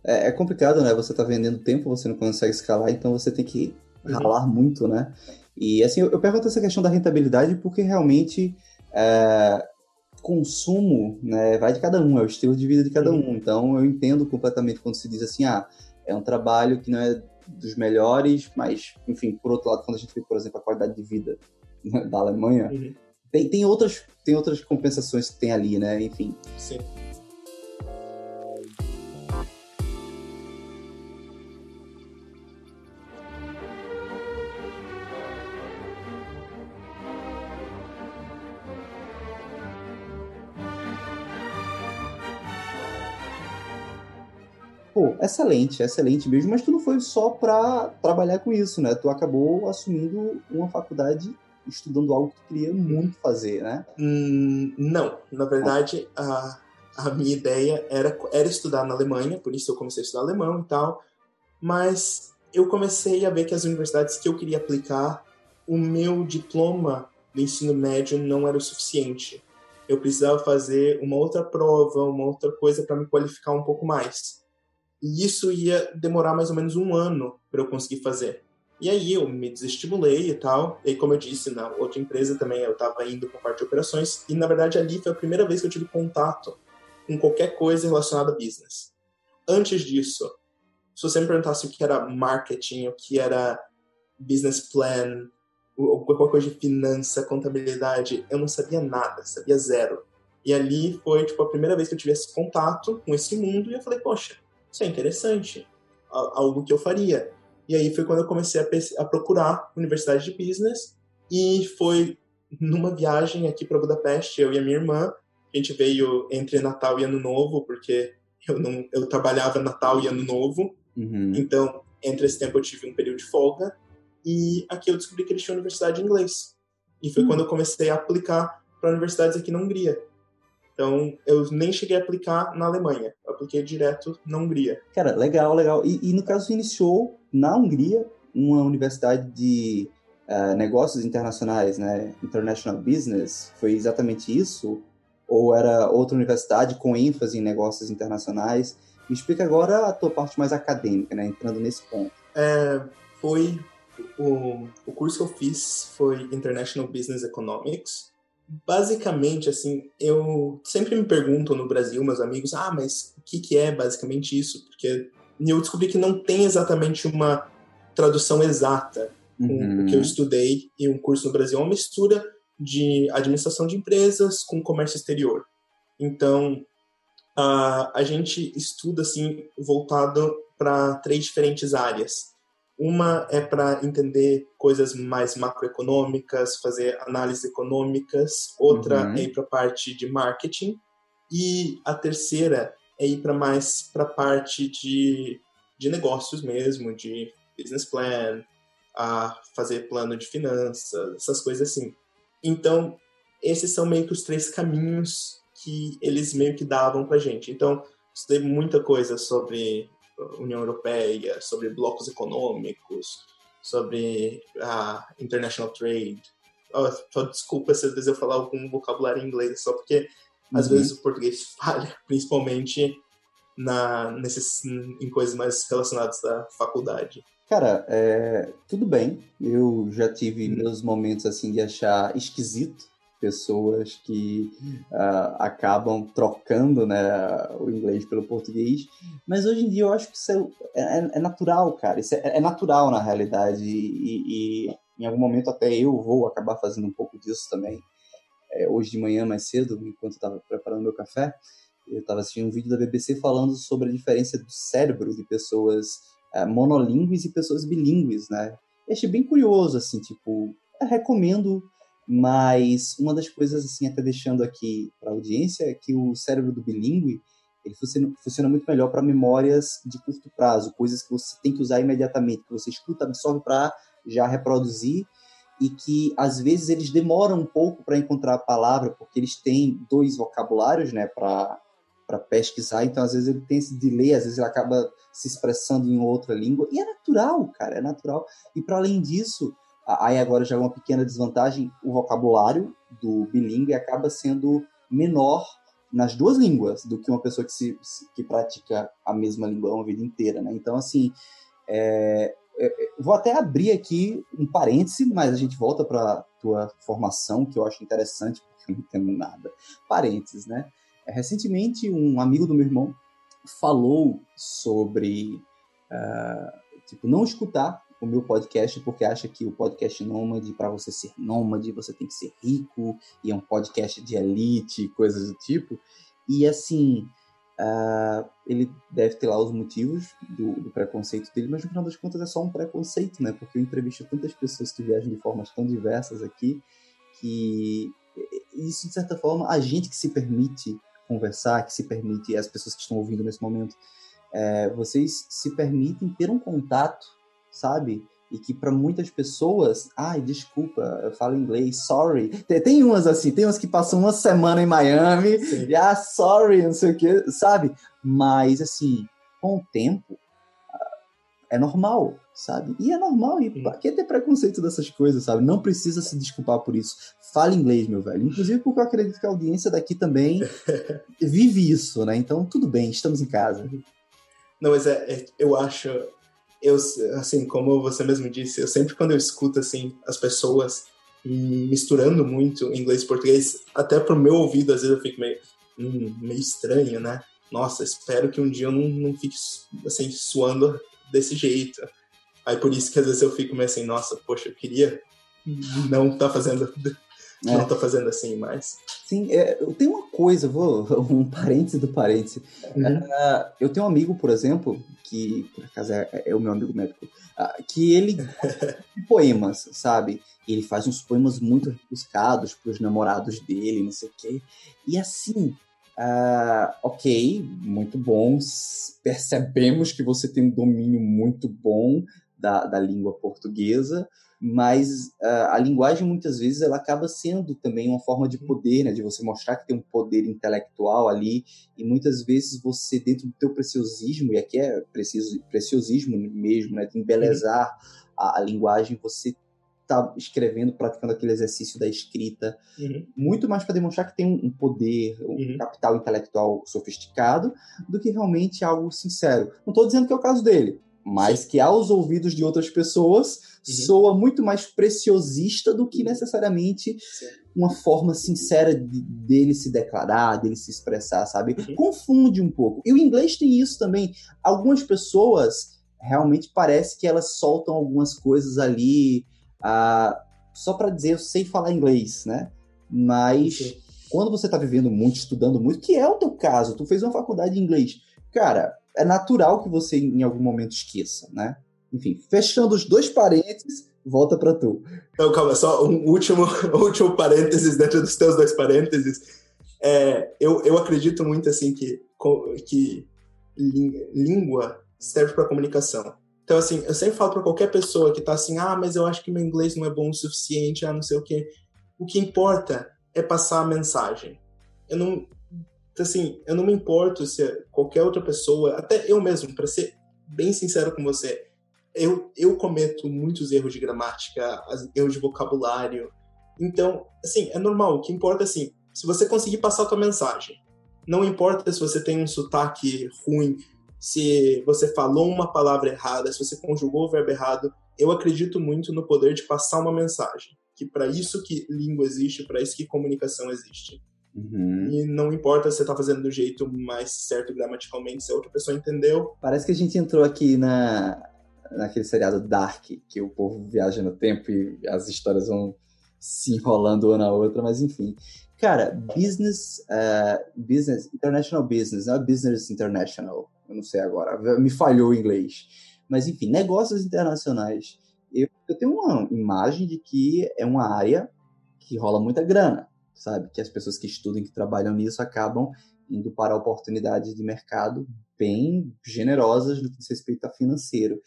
É, é, complicado, né? Você tá vendendo tempo, você não consegue escalar, então você tem que uhum. ralar uhum. muito, né? E, assim, eu, eu pergunto essa questão da rentabilidade porque realmente é, consumo né, vai de cada um, é o estilo de vida de cada um. Então, eu entendo completamente quando se diz assim, ah, é um trabalho que não é dos melhores, mas, enfim, por outro lado, quando a gente vê, por exemplo, a qualidade de vida né, da Alemanha, uhum. tem, tem, outras, tem outras compensações que tem ali, né? Enfim. Sim. Pô, excelente, excelente mesmo, mas tu não foi só para trabalhar com isso, né? Tu acabou assumindo uma faculdade estudando algo que tu queria muito fazer, né? Hum, não, na verdade, a, a minha ideia era, era estudar na Alemanha, por isso eu comecei a estudar alemão e tal, mas eu comecei a ver que as universidades que eu queria aplicar, o meu diploma do ensino médio não era o suficiente. Eu precisava fazer uma outra prova, uma outra coisa para me qualificar um pouco mais. E isso ia demorar mais ou menos um ano para eu conseguir fazer. E aí eu me desestimulei e tal. E como eu disse, na outra empresa também eu estava indo a parte de operações. E na verdade ali foi a primeira vez que eu tive contato com qualquer coisa relacionada a business. Antes disso, se você me perguntasse o que era marketing, o que era business plan, qualquer coisa de finança, contabilidade, eu não sabia nada, sabia zero. E ali foi tipo a primeira vez que eu tive esse contato com esse mundo e eu falei, poxa, isso é interessante, algo que eu faria. E aí foi quando eu comecei a, a procurar universidade de business e foi numa viagem aqui para Budapeste, eu e a minha irmã, a gente veio entre Natal e Ano Novo, porque eu não eu trabalhava Natal e Ano Novo. Uhum. Então, entre esse tempo eu tive um período de folga e aqui eu descobri que eles tinham universidade de inglês. E foi uhum. quando eu comecei a aplicar para universidades aqui na Hungria. Então, eu nem cheguei a aplicar na Alemanha, eu apliquei direto na Hungria. Cara, legal, legal. E, e no caso, você iniciou na Hungria uma universidade de uh, negócios internacionais, né? International Business. Foi exatamente isso? Ou era outra universidade com ênfase em negócios internacionais? Me explica agora a tua parte mais acadêmica, né? Entrando nesse ponto. É, foi o, o curso que eu fiz foi International Business Economics basicamente, assim, eu sempre me pergunto no Brasil, meus amigos, ah, mas o que, que é basicamente isso? Porque eu descobri que não tem exatamente uma tradução exata uhum. o que eu estudei em um curso no Brasil. É uma mistura de administração de empresas com comércio exterior. Então, a, a gente estuda, assim, voltado para três diferentes áreas. Uma é para entender coisas mais macroeconômicas, fazer análises econômicas. Outra uhum. é ir para a parte de marketing. E a terceira é ir para mais para a parte de, de negócios mesmo, de business plan, a fazer plano de finanças, essas coisas assim. Então, esses são meio que os três caminhos que eles meio que davam para gente. Então, estudei muita coisa sobre União Europeia, sobre blocos econômicos, sobre a international trade. Oh, desculpa se às vezes eu falar algum vocabulário em inglês, só porque uhum. às vezes o português [laughs] falha, principalmente na, nesses, em coisas mais relacionadas à faculdade. Cara, é, tudo bem. Eu já tive hum. meus momentos assim de achar esquisito pessoas que uh, acabam trocando né, o inglês pelo português. Mas hoje em dia eu acho que isso é, é, é natural, cara. Isso é, é, natural na realidade. E, e, em algum momento até eu vou acabar fazendo um pouco disso também. É, hoje de manhã, mais cedo, enquanto estava preparando meu café, eu estava assistindo um vídeo da BBC falando sobre a diferença do cérebro de pessoas uh, monolíngues e pessoas bilíngues, né? Eu achei bem curioso, assim, tipo, recomendo mas uma das coisas, assim, até deixando aqui para a audiência, é que o cérebro do bilíngue ele funciona, funciona muito melhor para memórias de curto prazo, coisas que você tem que usar imediatamente, que você escuta, absorve para já reproduzir e que às vezes eles demoram um pouco para encontrar a palavra, porque eles têm dois vocabulários, né, para para pesquisar, então às vezes ele tem esse delay, às vezes ele acaba se expressando em outra língua, e é natural, cara, é natural. E para além disso, Aí agora já é uma pequena desvantagem, o vocabulário do bilíngue acaba sendo menor nas duas línguas do que uma pessoa que, se, que pratica a mesma língua uma vida inteira, né? Então, assim, é, é, vou até abrir aqui um parêntese, mas a gente volta para tua formação, que eu acho interessante, porque eu não entendo nada. Parênteses, né? É, recentemente, um amigo do meu irmão falou sobre, uh, tipo, não escutar o meu podcast porque acha que o podcast nômade, para você ser nômade, você tem que ser rico, e é um podcast de elite, coisas do tipo. E assim, uh, ele deve ter lá os motivos do, do, preconceito dele, mas no final das contas é só um preconceito, né? Porque eu entrevisto tantas pessoas que viajam de formas tão diversas aqui, que isso, de certa forma, a gente que se permite conversar, que se permite, as pessoas que estão ouvindo nesse momento, é, vocês se permitem ter um contato sabe? E que para muitas pessoas, ai, desculpa, eu falo inglês, sorry. Tem, tem umas assim, tem umas que passam uma semana em Miami Sim. e, ah, sorry, não sei o que, sabe? Mas, assim, com o tempo, é normal, sabe? E é normal, e pra que ter preconceito dessas coisas, sabe? Não precisa se desculpar por isso. Fala inglês, meu velho. Inclusive porque eu acredito que a audiência daqui também [laughs] vive isso, né? Então, tudo bem, estamos em casa. Não, mas é, é eu acho eu, assim, como você mesmo disse, eu sempre quando eu escuto, assim, as pessoas misturando muito inglês e português, até pro meu ouvido, às vezes eu fico meio, hum, meio estranho, né? Nossa, espero que um dia eu não, não fique, assim, suando desse jeito. Aí por isso que às vezes eu fico meio assim, nossa, poxa, eu queria não tá fazendo é. não tá fazendo assim mais. Sim, é, eu tenho uma coisa, vou [laughs] um parêntese do parêntese. Uhum. Uh, eu tenho um amigo, por exemplo, que por acaso é, é o meu amigo médico, uh, que ele [laughs] poemas, sabe? Ele faz uns poemas muito rebuscados para os namorados dele, não sei o quê. E assim, Uh, ok, muito bom. Percebemos que você tem um domínio muito bom da, da língua portuguesa mas uh, a linguagem muitas vezes ela acaba sendo também uma forma de poder, né, de você mostrar que tem um poder intelectual ali e muitas vezes você dentro do teu preciosismo e aqui é preciso preciosismo mesmo, né, de embelezar a, a linguagem, você está escrevendo, praticando aquele exercício da escrita, uhum. muito mais para demonstrar que tem um poder, um uhum. capital intelectual sofisticado, do que realmente algo sincero. Não estou dizendo que é o caso dele, mas Sim. que aos ouvidos de outras pessoas uhum. Soa muito mais preciosista do que uhum. necessariamente Sim. uma forma sincera de, dele se declarar, dele se expressar, sabe? Uhum. Confunde um pouco. E o inglês tem isso também. Algumas pessoas realmente parece que elas soltam algumas coisas ali ah, só para dizer eu sei falar inglês, né? Mas quando você está vivendo muito, estudando muito, que é o teu caso, tu fez uma faculdade de inglês, cara, é natural que você em algum momento esqueça, né? Enfim, fechando os dois parênteses, volta para tu. Então, calma, só um último, [laughs] último parênteses dentro dos teus dois parênteses. É, eu, eu acredito muito assim que, que língua serve para comunicação. Então, assim, eu sempre falo para qualquer pessoa que tá assim, ah, mas eu acho que meu inglês não é bom o suficiente, ah, não sei o quê. O que importa é passar a mensagem. Eu não, assim, eu não me importo se qualquer outra pessoa, até eu mesmo, para ser bem sincero com você, eu, eu cometo muitos erros de gramática, erros de vocabulário. Então, assim, é normal. O que importa é assim, se você conseguir passar a tua mensagem. Não importa se você tem um sotaque ruim, se você falou uma palavra errada, se você conjugou o verbo errado. Eu acredito muito no poder de passar uma mensagem. que para isso que língua existe, para isso que comunicação existe. Uhum. E não importa se você tá fazendo do jeito mais certo gramaticalmente, se a outra pessoa entendeu. Parece que a gente entrou aqui na, naquele seriado Dark, que o povo viaja no tempo e as histórias vão se enrolando uma na outra, mas enfim. Cara, business, uh, business, international business, não é business international, eu não sei agora, me falhou o inglês. Mas enfim, negócios internacionais. Eu, eu tenho uma imagem de que é uma área que rola muita grana sabe? Que as pessoas que estudam, que trabalham nisso, acabam indo para oportunidades de mercado bem generosas no que diz respeito a financeiro.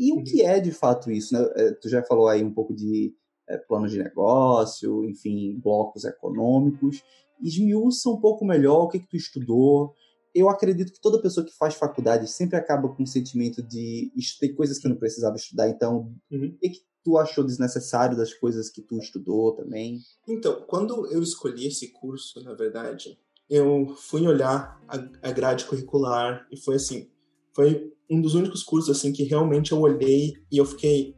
E o que é de fato isso? Né? É, tu já falou aí um pouco de é, plano de negócio, enfim, blocos econômicos. Esmiuça um pouco melhor o que, que tu estudou. Eu acredito que toda pessoa que faz faculdade sempre acaba com um sentimento de tem coisas que eu não precisava estudar, então Uhum. o que, que tu achou desnecessário das coisas que tu estudou também? Então, quando eu escolhi esse curso, na verdade, eu fui olhar a, a grade curricular e foi assim, foi um dos únicos cursos assim que realmente eu olhei e eu fiquei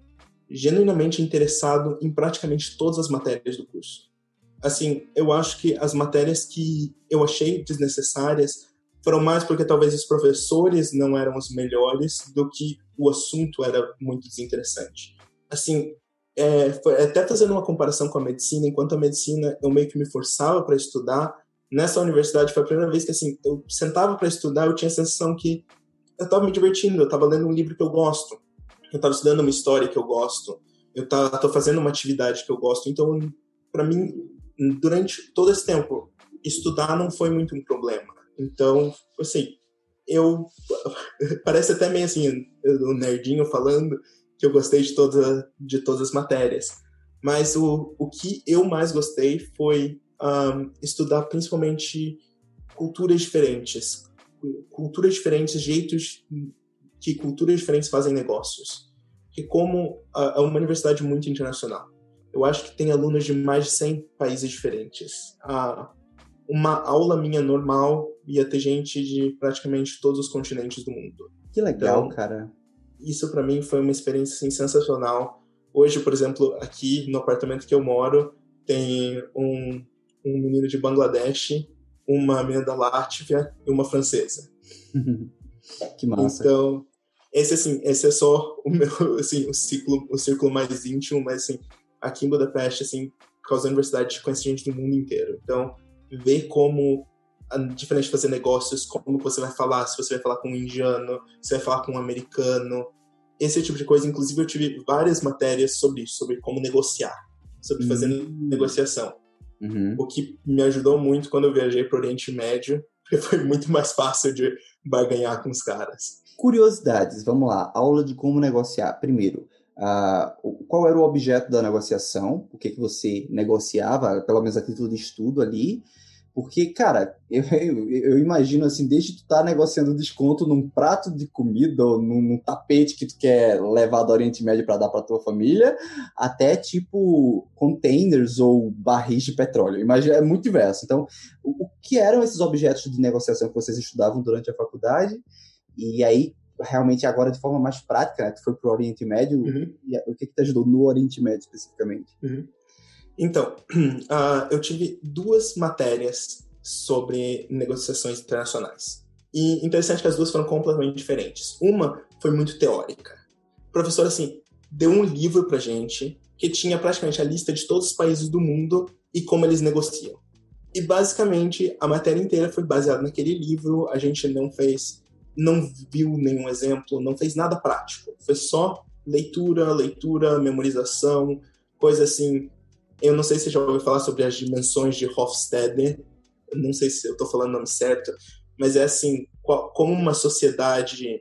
genuinamente interessado em praticamente todas as matérias do curso. Assim, eu acho que as matérias que eu achei desnecessárias foram mais porque talvez os professores não eram os melhores do que o assunto era muito desinteressante. Assim, é, até fazendo uma comparação com a medicina, enquanto a medicina eu meio que me forçava para estudar, nessa universidade foi a primeira vez que assim, eu sentava para estudar, eu tinha a sensação que eu estava me divertindo, eu estava lendo um livro que eu gosto, eu estava estudando uma história que eu gosto, eu estou fazendo uma atividade que eu gosto, então para mim durante todo esse tempo estudar não foi muito um problema. Então, assim, eu [laughs] parece até meio assim o nerdinho falando que eu gostei de toda de todas as matérias, mas o, o que eu mais gostei foi um, estudar principalmente culturas diferentes, culturas diferentes, jeitos que culturas diferentes fazem negócios. Que como é uma universidade muito internacional, eu acho que tem alunos de mais de 100 países diferentes. Ah, uma aula minha normal ia ter gente de praticamente todos os continentes do mundo. Que legal, então, cara. Isso para mim foi uma experiência assim, sensacional. Hoje, por exemplo, aqui no apartamento que eu moro, tem um, um menino de Bangladesh, uma menina da Látvia e uma francesa. [laughs] que massa. Então, esse assim, esse é só o meu, [laughs] assim, o ciclo, o círculo mais íntimo, mas assim, aqui em Budapeste, assim, por causa da universidade, conhece gente do mundo inteiro. Então, ver como diferente de fazer negócios, como você vai falar, se você vai falar com um indiano, se vai falar com um americano, esse tipo de coisa. Inclusive, eu tive várias matérias sobre isso, sobre como negociar, sobre fazer Uhum. negociação. Uhum. O que me ajudou muito quando eu viajei para o Oriente Médio, [laughs] porque foi muito mais fácil de barganhar com os caras. Curiosidades, vamos lá. Aula de como negociar. Primeiro, uh, qual era o objeto da negociação? O que, que você negociava, pelo menos a título de estudo ali? Porque, cara, eu, eu, eu, imagino assim, desde tu tá negociando desconto num prato de comida ou num, num tapete que tu quer levar do Oriente Médio para dar para tua família, até tipo containers ou barris de petróleo. Imagina, é muito diverso. Então, o, o que eram esses objetos de negociação que vocês estudavam durante a faculdade? E aí, realmente agora de forma mais prática, né? tu foi pro Oriente Médio, uhum. e o que, que te ajudou no Oriente Médio especificamente? Uhum. Então, uh, [clears throat] eu tive duas matérias sobre negociações internacionais. E interessante que as duas foram completamente diferentes. Uma foi muito teórica. O professor, assim, deu um livro pra gente que tinha praticamente a lista de todos os países do mundo e como eles negociam. E basicamente a matéria inteira foi baseada naquele livro, a gente não fez, não viu nenhum exemplo, não fez nada prático. Foi só leitura, leitura, memorização, coisa assim eu não sei se já ouviu falar sobre as dimensões de Hofstede. Não sei se eu estou falando o nome certo, mas é assim, qual, como uma sociedade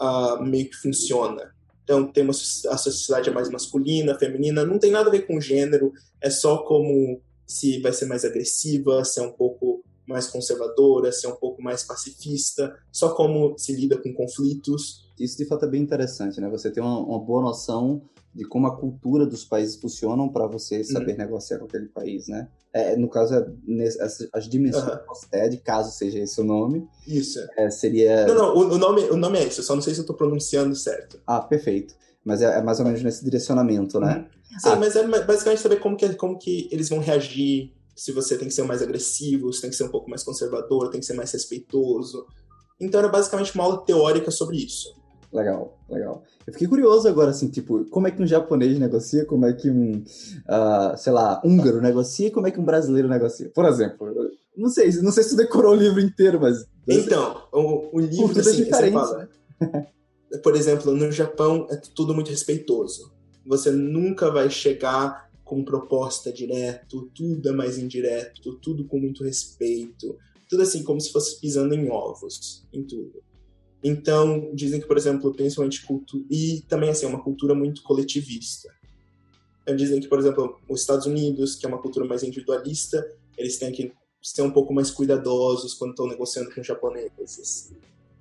uh, meio que funciona. Então, tem uma, a sociedade é mais masculina, feminina, não tem nada a ver com gênero, é só como se vai ser mais agressiva, se é um pouco mais conservadora, se é um pouco mais pacifista, só como se lida com conflitos. Isso de fato é bem interessante, né? Você tem uma, uma boa noção de como a cultura dos países funcionam para você saber uhum. negociar com aquele país, né? É, no caso, é, as, as dimensões uhum. TED, caso seja esse o nome. Isso. É, seria. Não, não, o, o, nome, o nome é esse, eu só não sei se eu estou pronunciando certo. Ah, perfeito. Mas é, é mais ou menos nesse direcionamento, né? Uhum. Sim, ah. mas é basicamente saber como que, como que eles vão reagir, se você tem que ser mais agressivo, se tem que ser um pouco mais conservador, tem que ser mais respeitoso. Então era basicamente uma aula teórica sobre isso. Legal, legal. Eu fiquei curioso agora, assim, tipo, como é que um japonês negocia, como é que um, uh, sei lá, húngaro negocia, como é que um brasileiro negocia. Por exemplo, não sei, não sei se decorou o livro inteiro, mas... Então, o, o livro, assim, você fala... Por exemplo, no Japão é tudo muito respeitoso. Você nunca vai chegar com proposta direto, tudo é mais indireto, tudo com muito respeito. Tudo assim, como se fosse pisando em ovos, em tudo. Então, dizem que, por exemplo, principalmente cultura. E também, assim, é uma cultura muito coletivista. Então, dizem que, por exemplo, os Estados Unidos, que é uma cultura mais individualista, eles têm que ser um pouco mais cuidadosos quando estão negociando com os japoneses.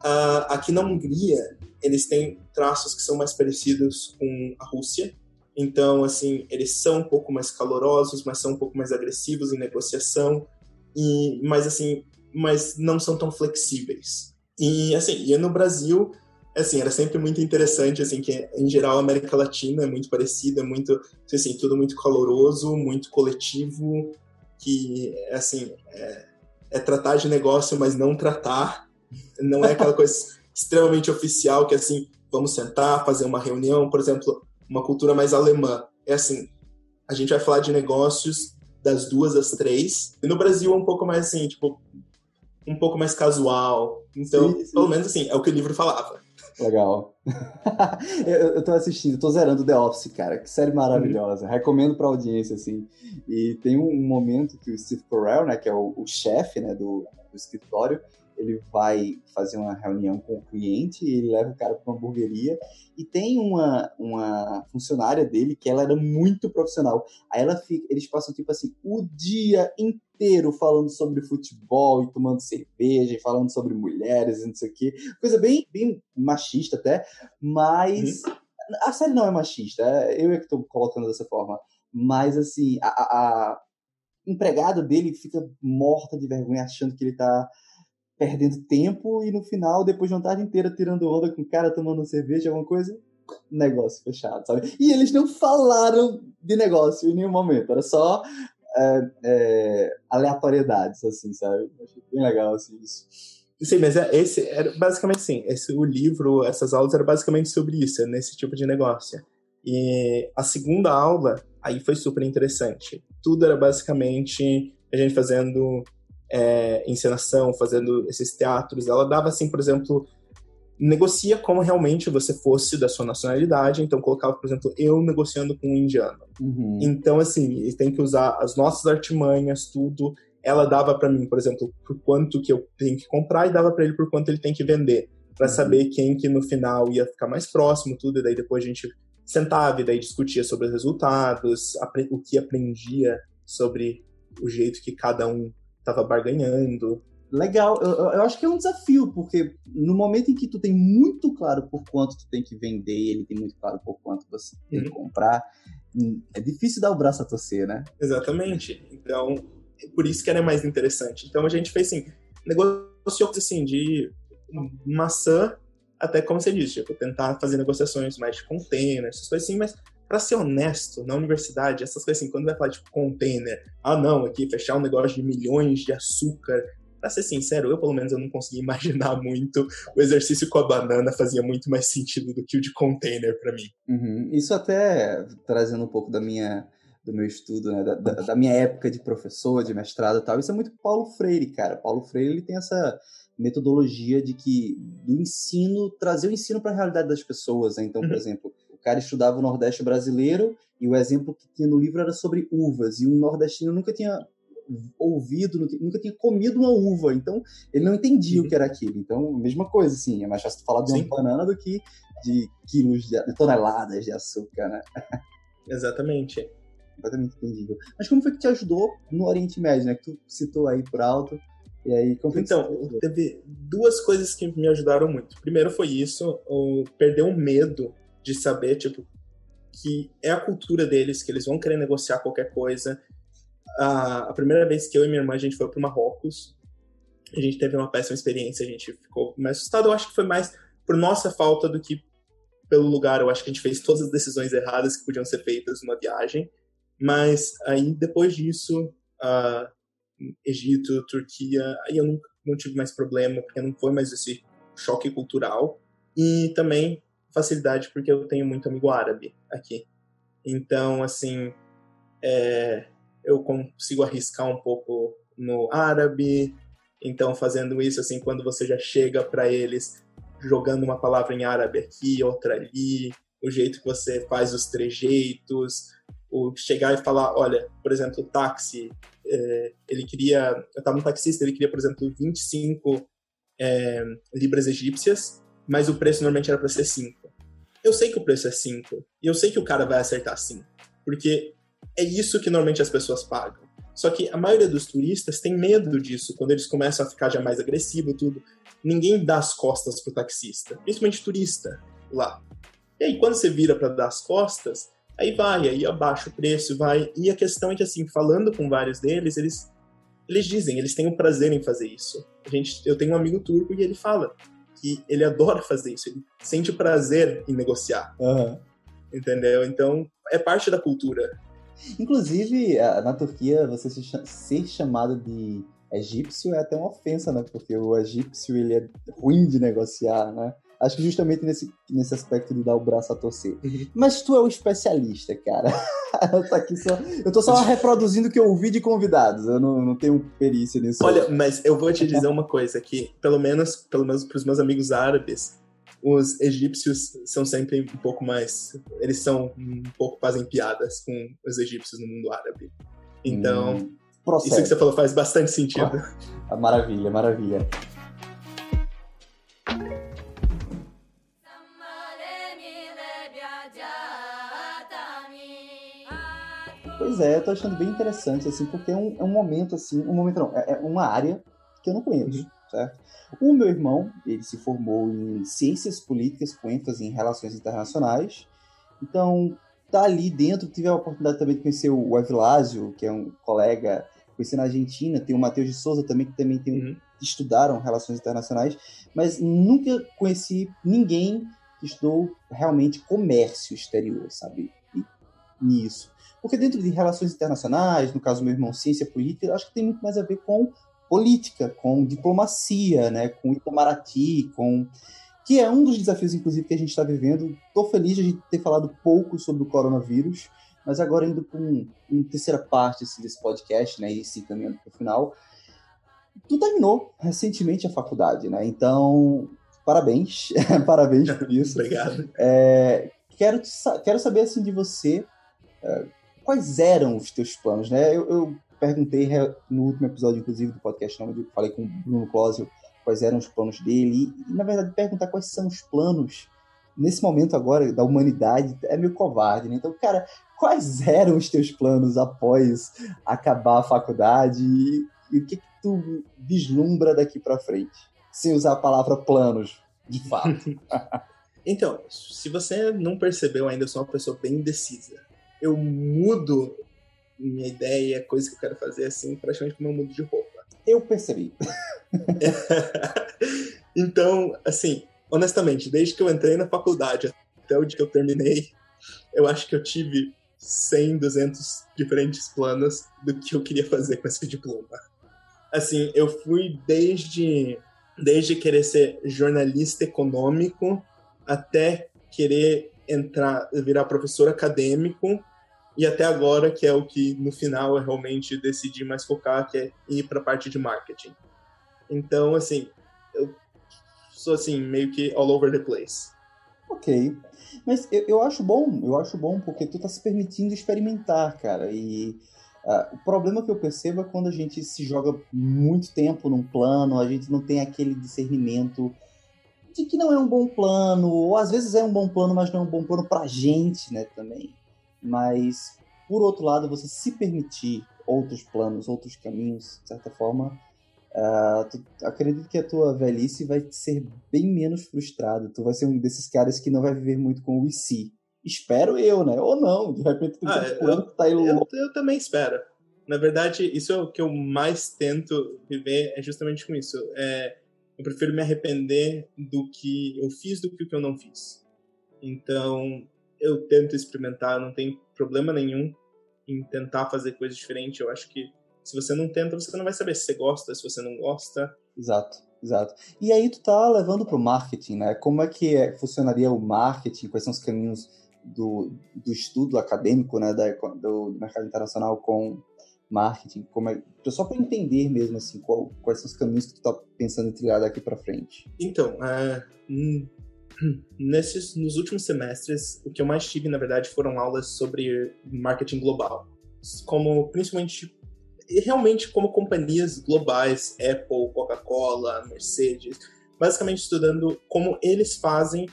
Uh, aqui na Hungria, eles têm traços que são mais parecidos com a Rússia. Então, assim, eles são um pouco mais calorosos, mas são um pouco mais agressivos em negociação. E, mas, assim, mas não são tão flexíveis. E assim, e no Brasil, assim, era sempre muito interessante, assim, que em geral a América Latina é muito parecida, é muito, assim, tudo muito caloroso, muito coletivo, que, assim, é, é tratar de negócio, mas não tratar, não é aquela coisa [laughs] extremamente oficial que, assim, vamos sentar, fazer uma reunião, por exemplo, uma cultura mais alemã, é assim, a gente vai falar de negócios das duas às três, e no Brasil é um pouco mais assim, tipo, um pouco mais casual. Então, sim, sim. pelo menos assim, é o que o livro falava. Legal. [laughs] eu, eu tô assistindo, tô zerando The Office, cara. Que série maravilhosa. Uhum. Recomendo pra audiência, assim. E tem um, momento que o Steve Carell, né, que é o, o chefe, né, do, do escritório, ele vai fazer uma reunião com o cliente e ele leva o cara para uma hamburgueria e tem uma, uma funcionária dele que ela era muito profissional. Aí ela fica, eles passam tipo assim o dia inteiro falando sobre futebol e tomando cerveja e falando sobre mulheres e não sei o quê. Coisa bem, bem machista até, mas uhum. a série não é machista, é, eu é que estou colocando dessa forma. Mas assim, a, a, a empregada dele fica morta de vergonha achando que ele tá perdendo tempo e no final, depois de uma tarde inteira tirando onda com o cara tomando cerveja, alguma coisa, negócio fechado, sabe? E eles não falaram de negócio em nenhum momento, era só é, é, aleatoriedades, assim, sabe? Achei bem legal, assim, isso. Sim, mas é, esse era basicamente assim, esse, o livro, essas aulas eram basicamente sobre isso, é nesse tipo de negócio. E a segunda aula, aí foi super interessante. Tudo era basicamente a gente fazendo é, encenação, fazendo esses teatros, ela dava assim, por exemplo, negocia como realmente você fosse da sua nacionalidade, então colocava, por exemplo, eu negociando com um indiano. Uhum. Então, assim, tem que usar as nossas artimanhas, tudo. Ela dava para mim, por exemplo, por quanto que eu tenho que comprar e dava para ele por quanto ele tem que vender, para uhum. saber quem que no final ia ficar mais próximo, tudo, e daí depois a gente sentava e daí discutia sobre os resultados, o que aprendia sobre o jeito que cada um tava barganhando. Legal, eu, eu, acho que é um desafio, porque no momento em que tu tem muito claro por quanto tu tem que vender, ele tem muito claro por quanto você tem que uhum. comprar, hum, é difícil dar o braço a torcer, né? Exatamente. Então, é por isso que era mais interessante. Então a gente fez assim, negociou assim, de maçã até como você disse, tipo, tentar fazer negociações mais de container, essas coisas assim, mas para ser honesto, na universidade, essas coisas assim, quando vai falar de container, ah não, aqui fechar um negócio de milhões de açúcar, Pra ser sincero, eu pelo menos eu não consegui imaginar muito. O exercício com a banana fazia muito mais sentido do que o de container para mim. Uhum. Isso até trazendo um pouco da minha do meu estudo, né, da, da, minha época de professor, de mestrado e tal. Isso é muito Paulo Freire, cara. Paulo Freire ele tem essa metodologia de que do ensino trazer o ensino para a realidade das pessoas. Né? Então, por uhum. exemplo, cara estudava o Nordeste brasileiro e o exemplo que tinha no livro era sobre uvas. E um nordestino nunca tinha ouvido, nunca tinha comido uma uva, então ele não entendia uhum. o que era aquilo. Então, mesma coisa, assim, é mais fácil falar de uma Sim. banana do que de quilos, de, de toneladas de açúcar, né? Exatamente. Completamente entendível. Mas como foi que te ajudou no Oriente Médio, né? Que tu citou aí por alto. E aí, como então, teve duas coisas que me ajudaram muito. Primeiro foi isso, perder o medo de saber, tipo, que é a cultura deles, que eles vão querer negociar qualquer coisa. A, a primeira vez que eu e minha irmã a gente foi para Marrocos, a gente teve uma péssima experiência, a gente ficou mais assustado. Eu acho que foi mais por nossa falta do que pelo lugar, eu acho que a gente fez todas as decisões erradas que podiam ser feitas numa viagem. Mas aí, depois disso, uh, Egito, Turquia, aí eu não, não tive mais problema, porque não foi mais esse choque cultural. E também facilidade, porque eu tenho muito amigo árabe aqui. Então, assim, é, eu consigo arriscar um pouco no árabe. Então, fazendo isso, assim, quando você já chega para eles jogando uma palavra em árabe aqui, outra ali, o jeito que você faz os trejeitos, o chegar e falar, olha, por exemplo, o táxi, é, ele queria, eu estava no taxista, ele queria, por exemplo, 25 é, libras egípcias, mas o preço normalmente era para ser 5. Eu sei que o preço é 5, e eu sei que o cara vai acertar 5, porque é isso que normalmente as pessoas pagam. Só que a maioria dos turistas tem medo disso, quando eles começam a ficar já mais agressivo e tudo. Ninguém dá as costas pro taxista, principalmente turista lá. E aí, quando você vira para dar as costas, aí vai, aí abaixa o preço, vai. E a questão é que, assim, falando com vários deles, eles, eles dizem, eles têm o prazer em fazer isso. A gente, eu tenho um amigo turco e ele fala que ele adora fazer isso, ele sente prazer em negociar. Uhum. Entendeu? Então, é parte da cultura. Inclusive, na Turquia, você ser chamado de egípcio é até uma ofensa, né? Porque o egípcio, ele é ruim de negociar, né? Acho que justamente nesse, nesse aspecto de dar o braço a torcer. Uhum. Mas tu é o especialista, cara. eu, [laughs] tô aqui só, eu tô só reproduzindo o que eu ouvi de convidados. Eu não, não tenho perícia nisso. Olha, mas eu vou te dizer uma coisa aqui. Pelo menos, pelo menos pros meus amigos árabes, os egípcios são sempre um pouco mais. Eles são um pouco fazem piadas com os egípcios no mundo árabe. Então, hum, isso que você falou faz bastante sentido. Ah, maravilha, maravilha. Pois é, eu tô achando bem interessante, assim, porque é um, é um momento, assim, um momento não, é, é uma área que eu não conheço. Uhum certo? O meu irmão, ele se formou em ciências políticas com ênfase em relações internacionais. Então, tá ali dentro, tive a oportunidade também de conhecer o Evilásio, que é um colega, conheci na Argentina, tem o Matheus de Souza também, que também tem, uhum. estudaram relações internacionais, mas nunca conheci ninguém que estudou realmente comércio exterior, sabe? E, nisso. Porque dentro de relações internacionais, no caso do meu irmão, ciência política, acho que tem muito mais a ver com política, com diplomacia, né, com Itamaraty, com que é um dos desafios, inclusive, que a gente está vivendo. Estou feliz de a gente ter falado pouco sobre o coronavírus, mas agora indo para um, uma terceira parte assim, desse podcast, né, e se caminhando para o final. Tu terminou recentemente a faculdade, né? Então, parabéns, [laughs] parabéns por [laughs] isso. Obrigado. É, quero, quero saber assim de você é, quais eram os teus planos, né? Eu, eu perguntei no último episódio, inclusive, do podcast, onde eu falei com o Bruno Closio quais eram os planos dele. E, na verdade, perguntar quais são os planos nesse momento agora da humanidade é meio covarde, né? Então, cara, quais eram os teus planos após acabar a faculdade e, e o que, que tu vislumbra daqui para frente? Sem usar a palavra planos, de fato. [laughs] então, se você não percebeu ainda, eu sou uma pessoa bem indecisa. Eu mudo minha ideia, coisa que eu quero fazer assim, praticamente como eu mudo de roupa. Eu percebi. [laughs] então, assim, honestamente, desde que eu entrei na faculdade até o dia que eu terminei, eu acho que eu tive 100, 200 diferentes planos do que eu queria fazer com esse diploma. Assim, eu fui desde desde querer ser jornalista econômico até querer entrar, virar professor acadêmico e até agora, que é o que no final eu realmente decidi mais focar, que é ir para a parte de marketing. Então, assim, eu sou assim, meio que all over the place. Ok. Mas eu, eu acho bom, eu acho bom, porque tu tá se permitindo experimentar, cara. E uh, o problema que eu percebo é quando a gente se joga muito tempo num plano, a gente não tem aquele discernimento de que não é um bom plano, ou às vezes é um bom plano, mas não é um bom plano pra gente, né, também mas por outro lado, você se permitir outros planos, outros caminhos, de certa forma, uh, tu, acredito que a tua velhice vai ser bem menos frustrada. Tu vai ser um desses caras que não vai viver muito com o IC. Espero eu, né? Ou não, de repente tu ah, eu, tá aí eu, eu também espero. Na verdade, isso é o que eu mais tento viver, é justamente com isso. É, eu prefiro me arrepender do que eu fiz do que o que eu não fiz. Então, eu tento experimentar, não tem problema nenhum em tentar fazer coisas diferentes. Eu acho que se você não tenta, você não vai saber se você gosta, se você não gosta. Exato, exato. E aí tu tá levando pro marketing, né? Como é que é, funcionaria o marketing? Quais são os caminhos do, do estudo acadêmico, né, da, do, do mercado internacional com marketing? Como é, só para entender mesmo assim, qual, quais são os caminhos que tu tá pensando em trilhar daqui para frente. Então, é, nesses nos últimos semestres, o que eu mais tive, na verdade, foram aulas sobre marketing global, como principalmente realmente como companhias globais, Apple, Coca-Cola, Mercedes, basicamente estudando como eles fazem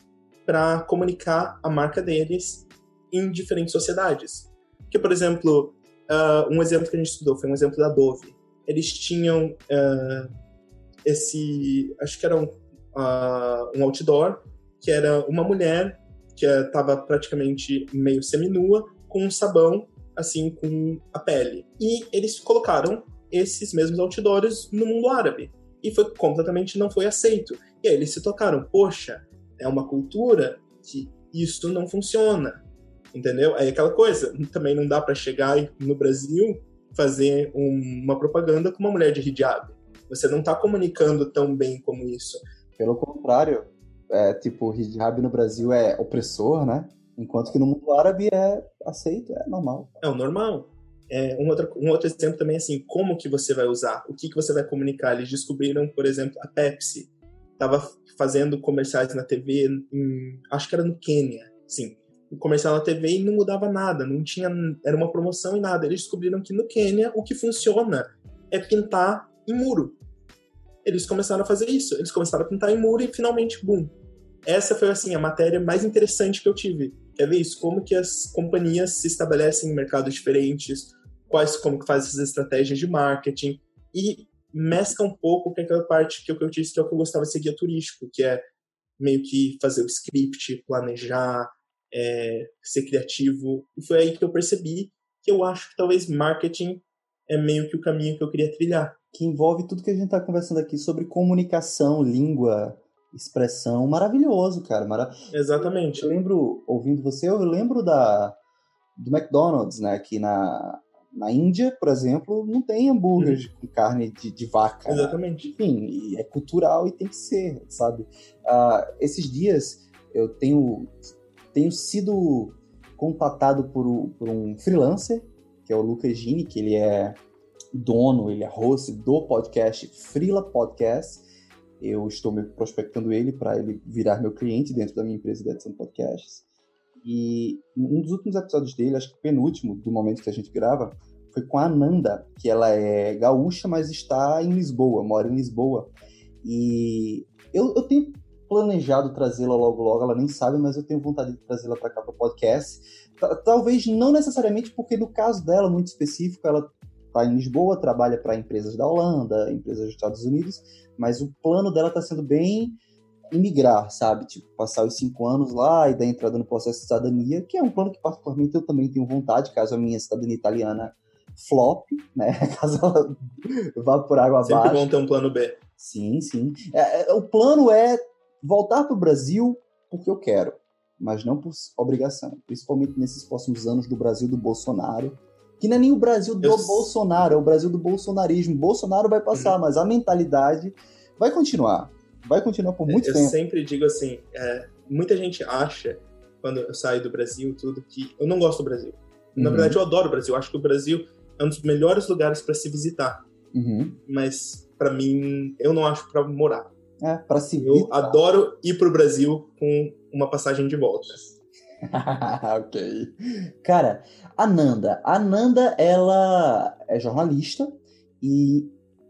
para comunicar a marca deles em diferentes sociedades. Que, por exemplo, uh, um exemplo que a gente estudou foi um exemplo da Dove. Eles tinham uh, esse, acho que era um, uh, um outdoor, que era uma mulher que estava praticamente meio seminua, com um sabão, assim, com a pele. E eles colocaram esses mesmos outdoors no mundo árabe. E foi completamente não foi aceito. E aí eles se tocaram, poxa, é uma cultura que isso não funciona. Entendeu? Aí aquela coisa, também não dá para chegar no Brasil fazer uma propaganda com uma mulher de hijab. Você não está comunicando tão bem como isso. Pelo contrário, é, tipo, hijab no Brasil é opressor, né? Enquanto que no mundo árabe é aceito, é normal. É o normal. É, um, outro, um outro exemplo também, assim, como que você vai usar? O que, que você vai comunicar? Eles descobriram, por exemplo, a Pepsi estava fazendo comerciais na TV, em, acho que era no Quênia, sim, comercial na TV e não mudava nada, não tinha, era uma promoção e nada. Eles descobriram que no Quênia o que funciona é pintar em muro. Eles começaram a fazer isso, eles começaram a pintar em muro e finalmente, boom. Essa foi assim a matéria mais interessante que eu tive. Quer ver isso? Como que as companhias se estabelecem em mercados diferentes, quais como que faz essas estratégias de marketing e mescla um pouco com aquela parte que eu, que eu disse que é o que eu gostava de ser guia turístico, que é meio que fazer o script, planejar, é, ser criativo. E foi aí que eu percebi que eu acho que talvez marketing é meio que o caminho que eu queria trilhar. Que envolve tudo que a gente está conversando aqui sobre comunicação, língua, expressão. Maravilhoso, cara. Mara... Exatamente. Eu lembro, ouvindo você, eu lembro da do McDonald's, né? Que na, na Índia, por exemplo, não tem hambúrguer com carne de, de vaca. Exatamente. Né? Enfim, é cultural e tem que ser, sabe? Uh, esses dias eu tenho tenho sido contatado por, por um freelancer, que é o Lucas Gini, que ele é dono, ele é host do podcast Freela Podcast. Eu estou me prospectando ele para ele virar meu cliente dentro da minha empresa de edição de podcasts. E um dos últimos episódios dele, acho que penúltimo do momento que a gente grava, foi com a Ananda, que ela é gaúcha, mas está em Lisboa, mora em Lisboa. E eu, eu tenho planejado trazê-la logo logo, ela nem sabe, mas eu tenho vontade de trazê-la para cá para podcast. Talvez não necessariamente porque no caso dela, muito específico, ela está em Lisboa, trabalha para empresas da Holanda, empresas dos Estados Unidos, mas o plano dela está sendo bem imigrar, sabe? Tipo, passar os cinco anos lá e dar entrada no processo de cidadania, que é um plano que particularmente eu também tenho vontade, caso a minha cidadania italiana flop, né? [laughs] Caso ela vá por água Sempre abaixo. Sempre bom ter um plano B. Sim, sim. É, é o plano é voltar para o Brasil porque eu quero, mas não por obrigação. Principalmente nesses próximos anos do Brasil do Bolsonaro. Que não é nem o Brasil do eu... Bolsonaro, é o Brasil do bolsonarismo. Bolsonaro vai passar, uhum. mas a mentalidade vai continuar. Vai continuar por muito eu tempo. Eu sempre digo assim: é, muita gente acha, quando eu saio do Brasil, tudo, que eu não gosto do Brasil. Na uhum. verdade, eu adoro o Brasil. Eu acho que o Brasil é um dos melhores lugares para se visitar. Uhum. Mas, para mim, eu não acho para morar. É, para se Eu adoro ir pro Brasil com uma passagem de volta. [laughs] ok. Cara, a Nanda. A Nanda, ela é jornalista e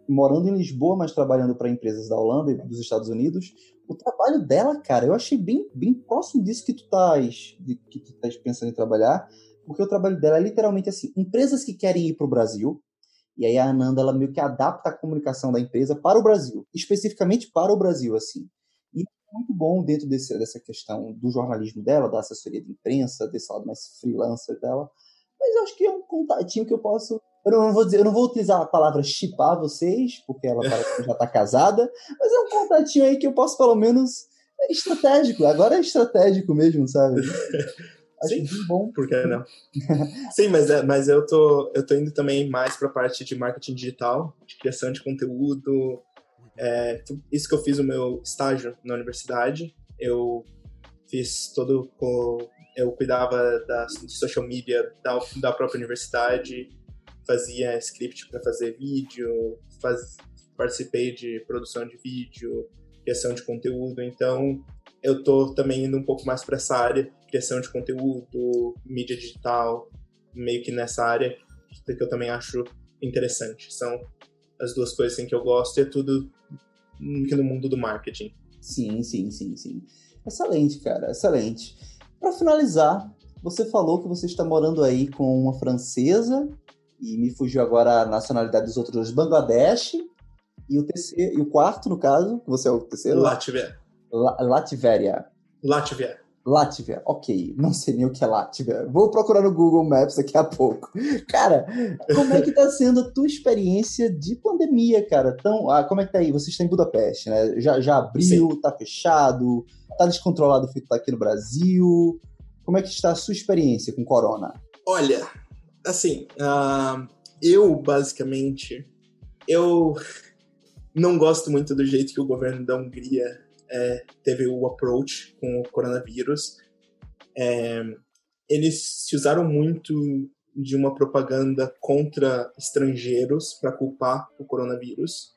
morando em Lisboa, mas trabalhando para empresas da Holanda e dos Estados Unidos. O trabalho dela, cara, eu achei bem, bem próximo disso que tu estás que tu estás pensando em trabalhar, porque o trabalho dela é literalmente assim, empresas que querem ir para o Brasil, e aí a Ananda ela meio que adapta a comunicação da empresa para o Brasil, especificamente para o Brasil, assim. Muito bom dentro desse, dessa questão do jornalismo dela, da assessoria de imprensa, desse lado mais freelancer dela. Mas eu acho que é um contatinho que eu posso. Eu não vou dizer, eu não vou utilizar a palavra chipar vocês, porque ela parece que já está casada, [laughs] mas é um contatinho aí que eu posso pelo menos É estratégico, agora é estratégico mesmo, sabe? [laughs] Acho Sim, bom. Por que não? [laughs] Sim, mas, é, mas eu, tô, eu tô indo também mais para a parte de marketing digital, de criação de conteúdo. É, isso que eu fiz o meu estágio na universidade. Eu fiz todo. Eu cuidava da social media da, da própria universidade, fazia script para fazer vídeo, faz, participei de produção de vídeo, criação de conteúdo. Então, eu tô também indo um pouco mais para essa área, criação de conteúdo, mídia digital, meio que nessa área que eu também acho interessante. São as duas coisas assim, que eu gosto e é tudo no mundo do marketing. Sim, sim, sim, sim. Excelente, cara, excelente. Para finalizar, você falou que você está morando aí com uma francesa e me fugiu agora a nacionalidade dos outros dois, Bangladesh e o terceiro, e o quarto no caso, que você é o terceiro? Latvia. La Latvéria. Latvia. Latvia, ok. Não sei nem o que é Latvia. Vou procurar no Google Maps daqui a pouco. Cara, como é que tá sendo a tua experiência de pandemia, cara? Então, ah, como é que tá aí? Você está em Budapeste, né? Já, já abriu, Sim. tá fechado, tá descontrolado feito tá aqui no Brasil. Como é que está a sua experiência com corona? Olha, assim, uh, eu basicamente, eu não gosto muito do jeito que o governo da Hungria é, teve o approach com o coronavírus. É, eles se usaram muito de uma propaganda contra estrangeiros para culpar o coronavírus.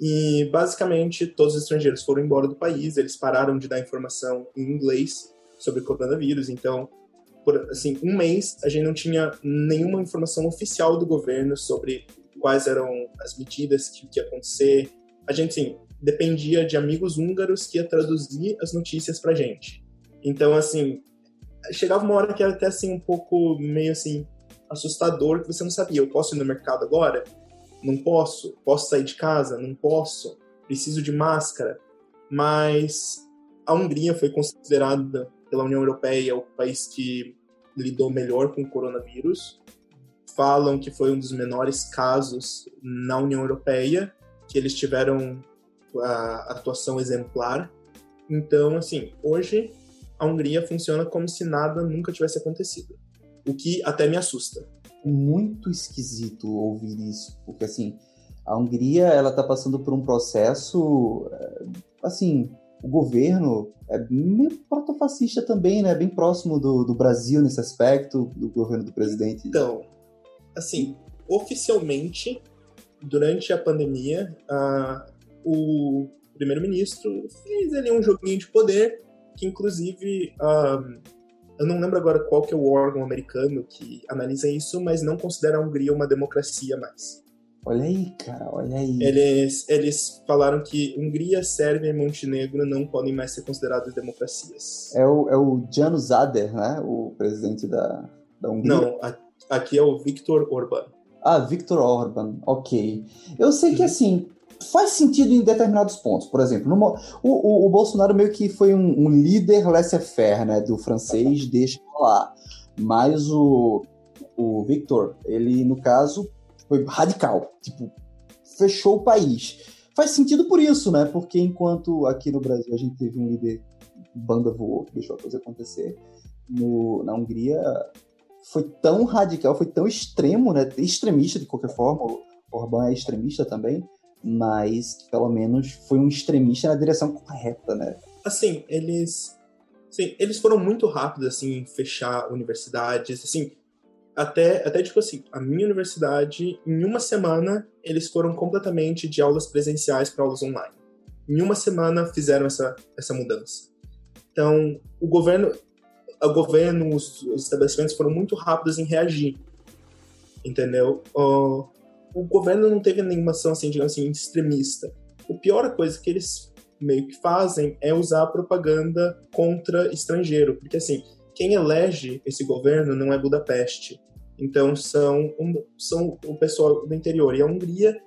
E basicamente todos os estrangeiros foram embora do país, eles pararam de dar informação em inglês sobre o coronavírus, então por assim, um mês a gente não tinha nenhuma informação oficial do governo sobre quais eram as medidas que, que ia acontecer. A gente, sim, dependia de amigos húngaros que ia traduzir as notícias pra gente. Então, assim, chegava uma hora que era até assim um pouco meio assim assustador que você não sabia, eu posso ir no mercado agora? Não posso. Posso sair de casa? Não posso. Preciso de máscara. Mas a Hungria foi considerada pela União Europeia o país que lidou melhor com o coronavírus. Falam que foi um dos menores casos na União Europeia, que eles tiveram a atuação exemplar. Então, assim, hoje a Hungria funciona como se nada nunca tivesse acontecido. O que até me assusta. Muito esquisito ouvir isso, porque assim, a Hungria ela tá passando por um processo eh, assim, o governo é meio protofascista também, né? Bem próximo do, do Brasil nesse aspecto, do governo do presidente. Então, assim, oficialmente, durante a pandemia, a, o primeiro-ministro fez ali um joguinho de poder que, inclusive, um, eu não lembro agora qual que é o órgão americano que analisa isso, mas não considera a Hungria uma democracia mais. Olha aí, cara, olha aí. Eles, eles falaram que Hungria, Sérvia e Montenegro não podem mais ser consideradas democracias. É o, é o Janus Ader, né? O presidente da, da Hungria. Não, a, aqui é o Viktor Orban. Ah, Viktor Orban, ok. Eu sei que, uhum. assim, faz sentido em determinados pontos. Por exemplo, o, o, o, Bolsonaro meio que foi um, um líder laissez-faire, né? Do francês, deixa lá. Mas o, o Victor, ele, no caso, foi radical. Tipo, fechou o país. Faz sentido por isso, né? Porque enquanto aqui no Brasil a gente teve um líder banda voou, que deixou a coisa acontecer, no, na Hungria foi tão radical, foi tão extremo, né? Extremista de qualquer forma. Orbán é extremista também, mas pelo menos foi um extremista na direção correta, né? Assim, eles. Sim, eles foram muito rápidos assim em fechar universidades, assim, até, até tipo assim, a minha universidade, em uma semana, eles foram completamente de aulas presenciais para aulas online. Em uma semana fizeram essa, essa mudança. Então, o governo, o governo, os, os estabelecimentos foram muito rápidos em reagir, entendeu? O, o governo não teve nenhuma ação, assim, digamos assim, extremista. O pior coisa que eles meio que fazem é usar propaganda contra estrangeiro, porque assim, quem elege esse governo não é Budapeste, então são, um, são o pessoal do interior. E a Hungria,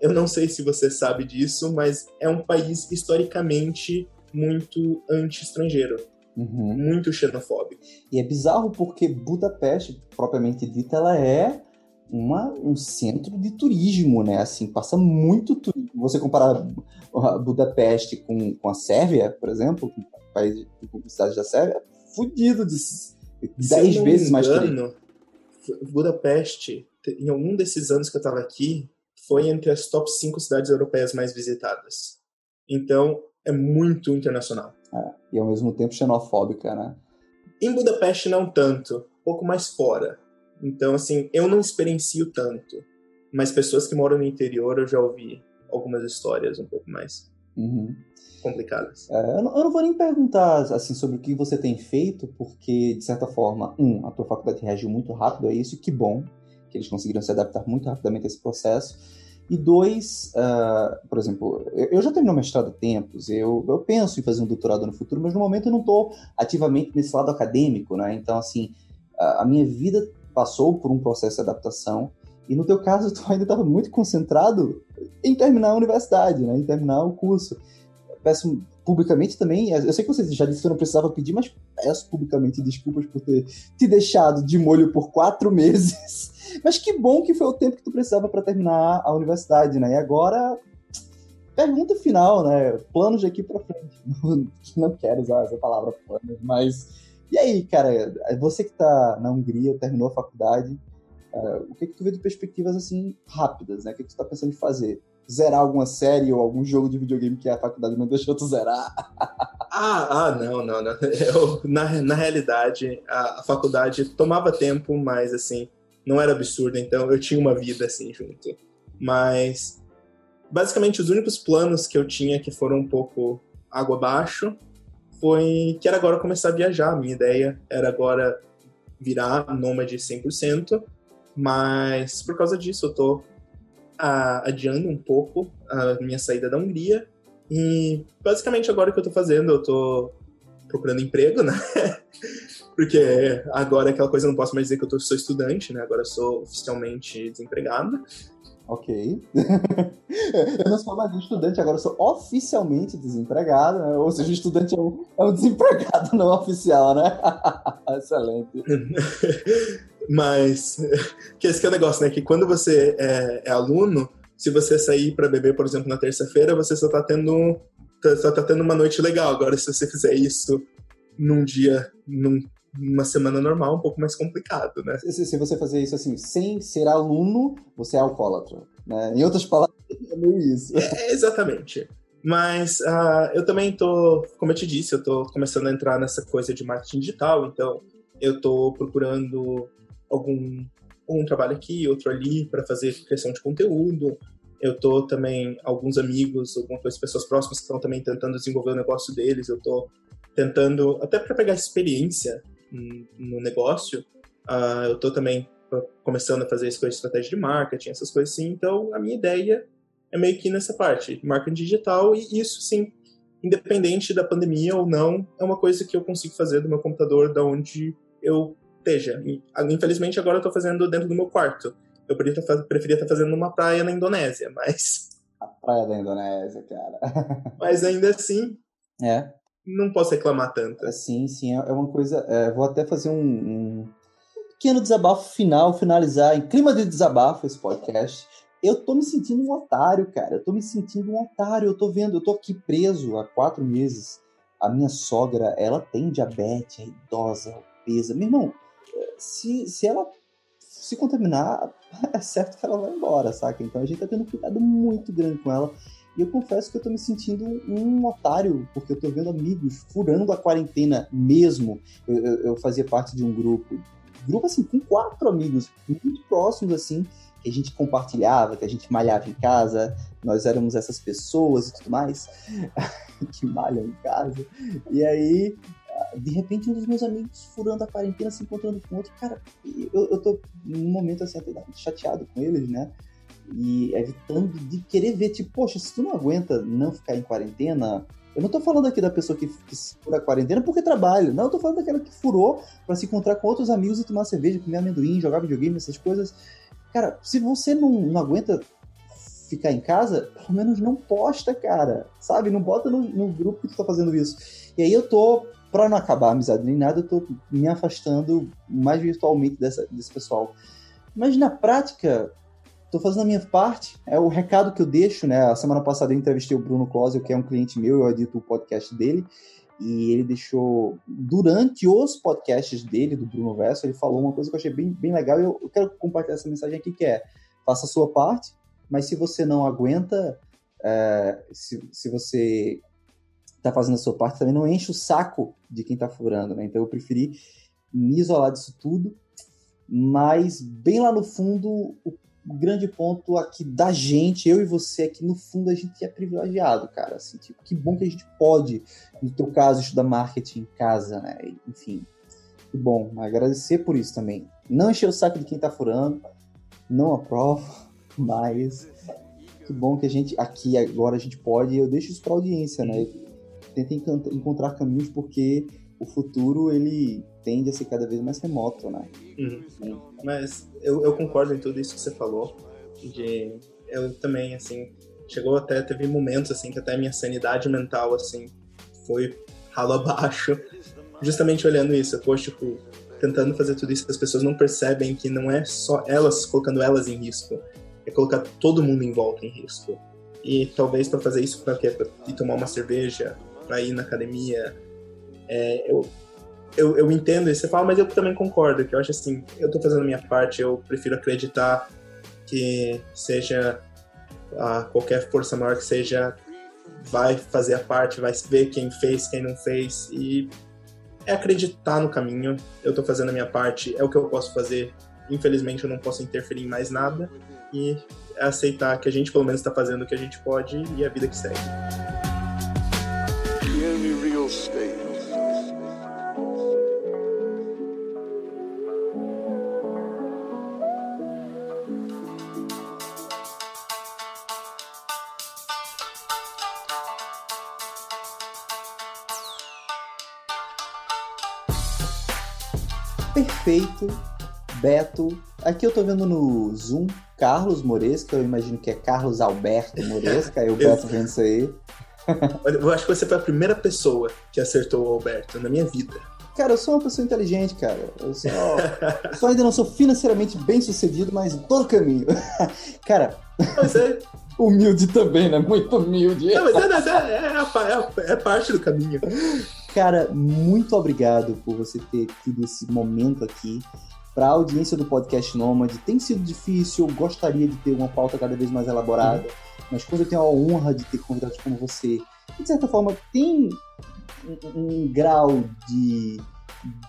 eu não sei se você sabe disso, mas é um país historicamente muito anti-estrangeiro. Uhum. Muito xenofóbico. E é bizarro porque Budapeste, propriamente dita, ela é uma, um centro de turismo, né? Assim, passa muito turismo. Você comparar Budapeste com, com a Sérvia, por exemplo, com o país com cidade da Sérvia, é fudido de 10 vezes mais turismo. Budapeste, em algum desses anos que eu estava aqui, foi entre as top 5 cidades europeias mais visitadas. Então, é muito internacional. É, e ao mesmo tempo xenofóbica, né? Em Budapeste, não tanto. Um pouco mais fora. Então, assim, eu não experiencio tanto. Mas pessoas que moram no interior, eu já ouvi algumas histórias um pouco mais uhum. complicadas. É, eu, não, eu, não, vou nem perguntar assim sobre o que você tem feito, porque, de certa forma, um, a tua faculdade reagiu muito rápido a isso, e que bom que eles conseguiram se adaptar muito rapidamente a esse processo. E dois, uh, por exemplo, eu, já terminei o mestrado há tempos, eu, eu penso em fazer um doutorado no futuro, mas no momento eu não estou ativamente nesse lado acadêmico, né? Então, assim, a, a minha vida passou por um processo de adaptação, e no teu caso, [laughs] tu ainda estava muito concentrado em terminar a universidade, né? Em terminar o curso. Peço publicamente também, eu sei que você já disse que eu não precisava pedir, mas peço publicamente desculpas por ter te deixado de molho por quatro [laughs] meses mas que bom que foi o tempo que tu precisava para terminar a universidade, né? E agora, pergunta final, né? Planos de aqui para frente. [laughs] Não quero usar essa palavra planos, mas e aí, cara? Você que tá na Hungria, terminou a faculdade, uh, o que que tu vê de perspectivas assim rápidas, né? O que que tu tá pensando em fazer? Zerar alguma série ou algum jogo de videogame que a faculdade não [laughs] deixou tu zerar? Ah, ah não, não, não. Eu, na, na realidade, a, a faculdade tomava tempo, mas assim, não era absurdo, então eu tinha uma vida assim junto. Mas basicamente os únicos planos que eu tinha que foram um pouco água abaixo foi que era agora começar a viajar. Minha ideia era agora virar nômade 100%, mas por causa disso eu tô a, adiando um pouco a minha saída da Hungria e basicamente agora o que eu tô fazendo, eu tô procurando emprego, né? [laughs] porque agora é aquela coisa eu não posso mais dizer que eu tô, sou estudante, né? Agora eu sou oficialmente desempregado. Ok. [laughs] eu não sou mais estudante, agora eu sou oficialmente desempregado, né? Ou seja, estudante é um, é um desempregado não oficial, né? [laughs] Excelente. [laughs] Mas, que esse que é o negócio, né? Que quando você é, é aluno, se você sair para beber, por exemplo, na terça-feira, você só tá tendo só tá tendo uma noite legal. Agora, se você fizer isso num dia, num uma semana normal um pouco mais complicado, né? Se, se, você fazer isso assim, sem ser aluno, você é alcoólatra, né? Em outras palavras, [laughs] é meio isso. É, exatamente. Mas uh, eu também tô, como eu te disse, eu tô começando a entrar nessa coisa de marketing digital, então eu tô procurando algum um trabalho aqui, outro ali para fazer criação de conteúdo. Eu tô também alguns amigos, algumas pessoas próximas que estão também tentando desenvolver o negócio deles. Eu tô tentando até para pegar experiência no negócio. Uh, eu estou também começando a fazer isso com a estratégia de marketing, essas coisas assim. Então, a minha ideia é meio que nessa parte, marketing digital, e isso sim, independente da pandemia ou não, é uma coisa que eu consigo fazer do meu computador, da onde eu esteja. Infelizmente, agora eu estou fazendo dentro do meu quarto. Eu preferia estar fazendo numa praia na Indonésia, [laughs] mas. A praia da Indonésia, cara. mas ainda assim. É não posso reclamar tanto. Sim, sim, é uma coisa. É, vou até fazer um, um, pequeno desabafo final, finalizar em clima de desabafo esse podcast. Eu tô me sentindo um otário, cara. Eu tô me sentindo um otário. Eu tô vendo, eu tô aqui preso há quatro meses. A minha sogra, ela tem diabetes, é idosa, obesa. Meu irmão, se, se ela se contaminar, [laughs] é certo que ela vai embora, saca? Então a gente tá tendo um cuidado muito grande com ela. E eu confesso que eu tô me sentindo um otário, porque eu tô vendo amigos furando a quarentena mesmo. Eu, eu, eu fazia parte de um grupo, grupo assim, com quatro amigos muito próximos, assim, que a gente compartilhava, que a gente malhava em casa, nós éramos essas pessoas e tudo mais, [laughs] que malham em casa. E aí, de repente, um dos meus amigos furando a quarentena, se encontrando com outro. Cara, eu, eu tô num momento assim, até chateado com eles, né? E evitando de querer ver, tipo, poxa, se tu não aguenta não ficar em quarentena, eu não tô falando aqui da pessoa que, que fura a quarentena porque trabalha, não, eu tô falando daquela que furou para se encontrar com outros amigos e tomar cerveja, comer amendoim, jogar videogame, essas coisas. Cara, se você não, não aguenta ficar em casa, pelo menos não posta, cara, sabe? Não bota no, no grupo que tu tá fazendo isso. E aí eu tô, pra não acabar a amizade nem nada, eu tô me afastando mais virtualmente dessa, desse pessoal. Mas na prática, tô fazendo a minha parte. É o recado que eu deixo, né? A semana passada eu entrevistei o Bruno Closel, que é um cliente meu, eu edito o podcast dele. E ele deixou, durante os podcasts dele, do Bruno Verso, ele falou uma coisa que eu achei bem, bem legal e eu, eu quero compartilhar essa mensagem aqui, que é, faça a sua parte, mas se você não aguenta, é, se, se você está fazendo a sua parte, também não enche o saco de quem está furando, né? Então eu preferi me isolar disso tudo, mas bem lá no fundo, o grande ponto aqui da gente, eu e você aqui, no fundo, a gente é privilegiado, cara. Assim, tipo, que bom que a gente pode, no teu caso, estudar marketing em casa, né? Enfim, que bom. Agradecer por isso também. Não encher o saco de quem tá furando, não aprovo, [laughs] mas que bom que a gente, aqui agora a gente pode, eu deixo isso pra audiência, né? Tenta encontrar caminhos porque o futuro, ele tende a ser cada vez mais remoto, né? Uhum. Mas eu, eu concordo em tudo isso que você falou. De, eu também, assim, chegou até, teve momentos, assim, que até minha sanidade mental, assim, foi ralo abaixo. Justamente olhando isso, eu tipo, tentando fazer tudo isso, as pessoas não percebem que não é só elas colocando elas em risco, é colocar todo mundo em volta em risco. E talvez para fazer isso, para quê? Pra ir tomar uma cerveja, para ir na academia, é, eu eu, eu entendo isso, você fala, mas eu também concordo, que eu acho assim, eu tô fazendo a minha parte, eu prefiro acreditar que seja a qualquer força maior que seja, vai fazer a parte, vai ver quem fez, quem não fez, e é acreditar no caminho, eu tô fazendo a minha parte, é o que eu posso fazer, infelizmente eu não posso interferir em mais nada, e é aceitar que a gente pelo menos está fazendo o que a gente pode e a vida que segue. Perfeito, Beto. Aqui eu tô vendo no Zoom Carlos Moresca, eu imagino que é Carlos Alberto Moresca, aí o [laughs] Beto vendo isso aí. eu acho que você foi a primeira pessoa que acertou o Alberto na minha vida. Cara, eu sou uma pessoa inteligente, cara. Eu só, [laughs] só ainda não sou financeiramente bem sucedido, mas tô no caminho. [laughs] cara. Mas é. Humilde também, né? Muito humilde. Não, mas é, é, é, é, parte do caminho. Cara, muito obrigado por você ter tido esse momento aqui. Para a audiência do podcast Nômade, tem sido difícil, eu gostaria de ter uma pauta cada vez mais elaborada, uhum. mas quando eu tenho a honra de ter convidados como você, de certa forma tem um, um grau de,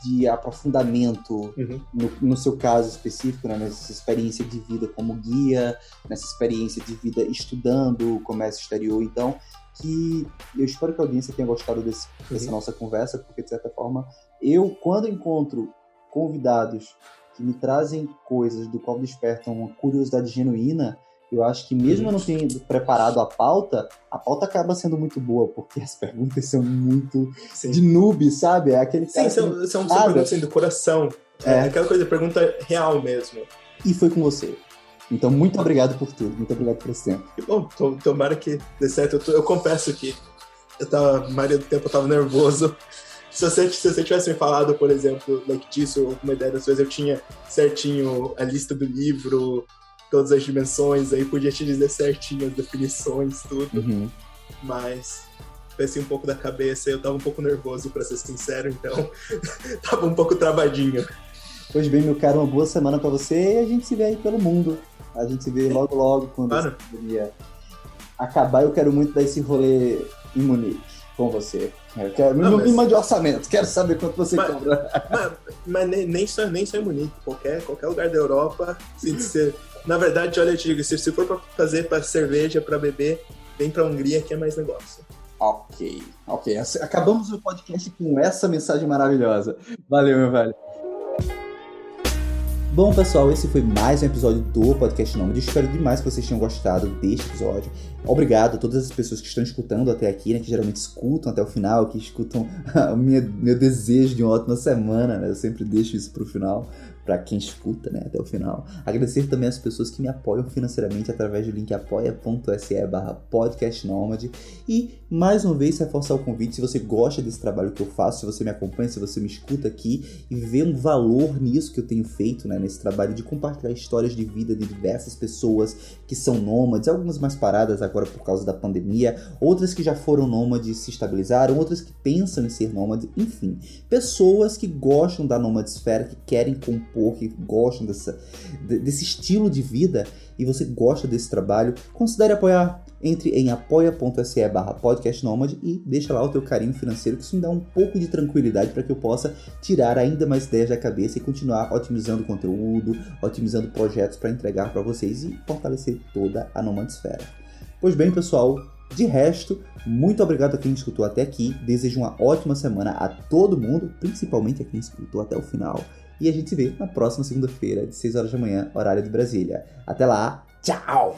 de aprofundamento, uhum. no, no, seu caso específico, né, nessa experiência de vida como guia, nessa experiência de vida estudando o comércio exterior. Então, que eu espero que a audiência tenha gostado desse, uhum. dessa nossa conversa, porque de certa forma eu, quando encontro convidados que me trazem coisas do qual despertam uma curiosidade genuína, eu acho que mesmo eu não tendo preparado a pauta, a pauta acaba sendo muito boa, porque as perguntas são muito Sim. de noob, sabe? É aquele Sim, são, são, são perguntas assim, do coração. É. é aquela coisa, pergunta real mesmo. E foi com você. Então, muito obrigado por tudo. Muito obrigado por esse tempo. Que bom, tomara que dê certo. Eu, tô, eu confesso que eu tava, a maioria do tempo eu tava nervoso. Se você, se você tivesse me falado, por exemplo, like, disso, ou alguma ideia das coisas, eu tinha certinho a lista do livro, todas as dimensões, aí podia te dizer certinho as definições, tudo. Uhum. Mas pensei um pouco da cabeça eu tava um pouco nervoso, para ser sincero, então [laughs] tava um pouco travadinho. Pois bem, meu caro, uma boa semana para você e a gente se vê aí pelo mundo. A gente se vê logo, logo, quando a pandemia acabar. Eu quero muito dar esse rolê em Munique com você. Eu quero, não, me, mas... mande orçamento, quero saber quanto você mas, cobra. Mas, mas, nem, só, nem só em Munique, qualquer, qualquer lugar da Europa, se, se, na verdade, olha, eu te digo, se, se for para fazer para cerveja, para beber, vem para Hungria que é mais negócio. Ok, ok. Acabamos o podcast com essa mensagem maravilhosa. Valeu, meu velho. Bom, pessoal, esse foi mais um episódio do Podcast Nômade. Espero demais que vocês tenham gostado deste episódio. Obrigado a todas as pessoas que estão escutando até aqui, né? Que geralmente escutam até o final, que escutam [laughs] o meu desejo de uma ótima semana, né? Eu sempre deixo isso pro final, para quem escuta, né, até o final. Agradecer também as pessoas que me apoiam financeiramente através do link apoia.se barra podcastnomad. E, mais uma vez, reforçar o convite, se você gosta desse trabalho que eu faço, se você me acompanha, se você me escuta aqui e vê um valor nisso que eu tenho feito, né, nesse trabalho de compartilhar histórias de vida de diversas pessoas que são nômades, algumas mais paradas agora por causa da pandemia, outras que já foram nômades se estabilizaram, outras que pensam em ser nômades, enfim, pessoas que gostam da nomadesfera, que querem compor que gostam dessa, desse estilo de vida e você gosta desse trabalho, considere apoiar. Entre em apoia.se barra podcastnomad e deixa lá o teu carinho financeiro, que isso me dá um pouco de tranquilidade para que eu possa tirar ainda mais ideias da cabeça e continuar otimizando conteúdo, otimizando projetos para entregar para vocês e fortalecer toda a nomadesfera. Pois bem, pessoal, de resto, muito obrigado a quem escutou até aqui. Desejo uma ótima semana a todo mundo, principalmente a quem escutou até o final. E a gente se vê na próxima segunda-feira, de 6 horas da manhã, horário de Brasília. Até lá, tchau!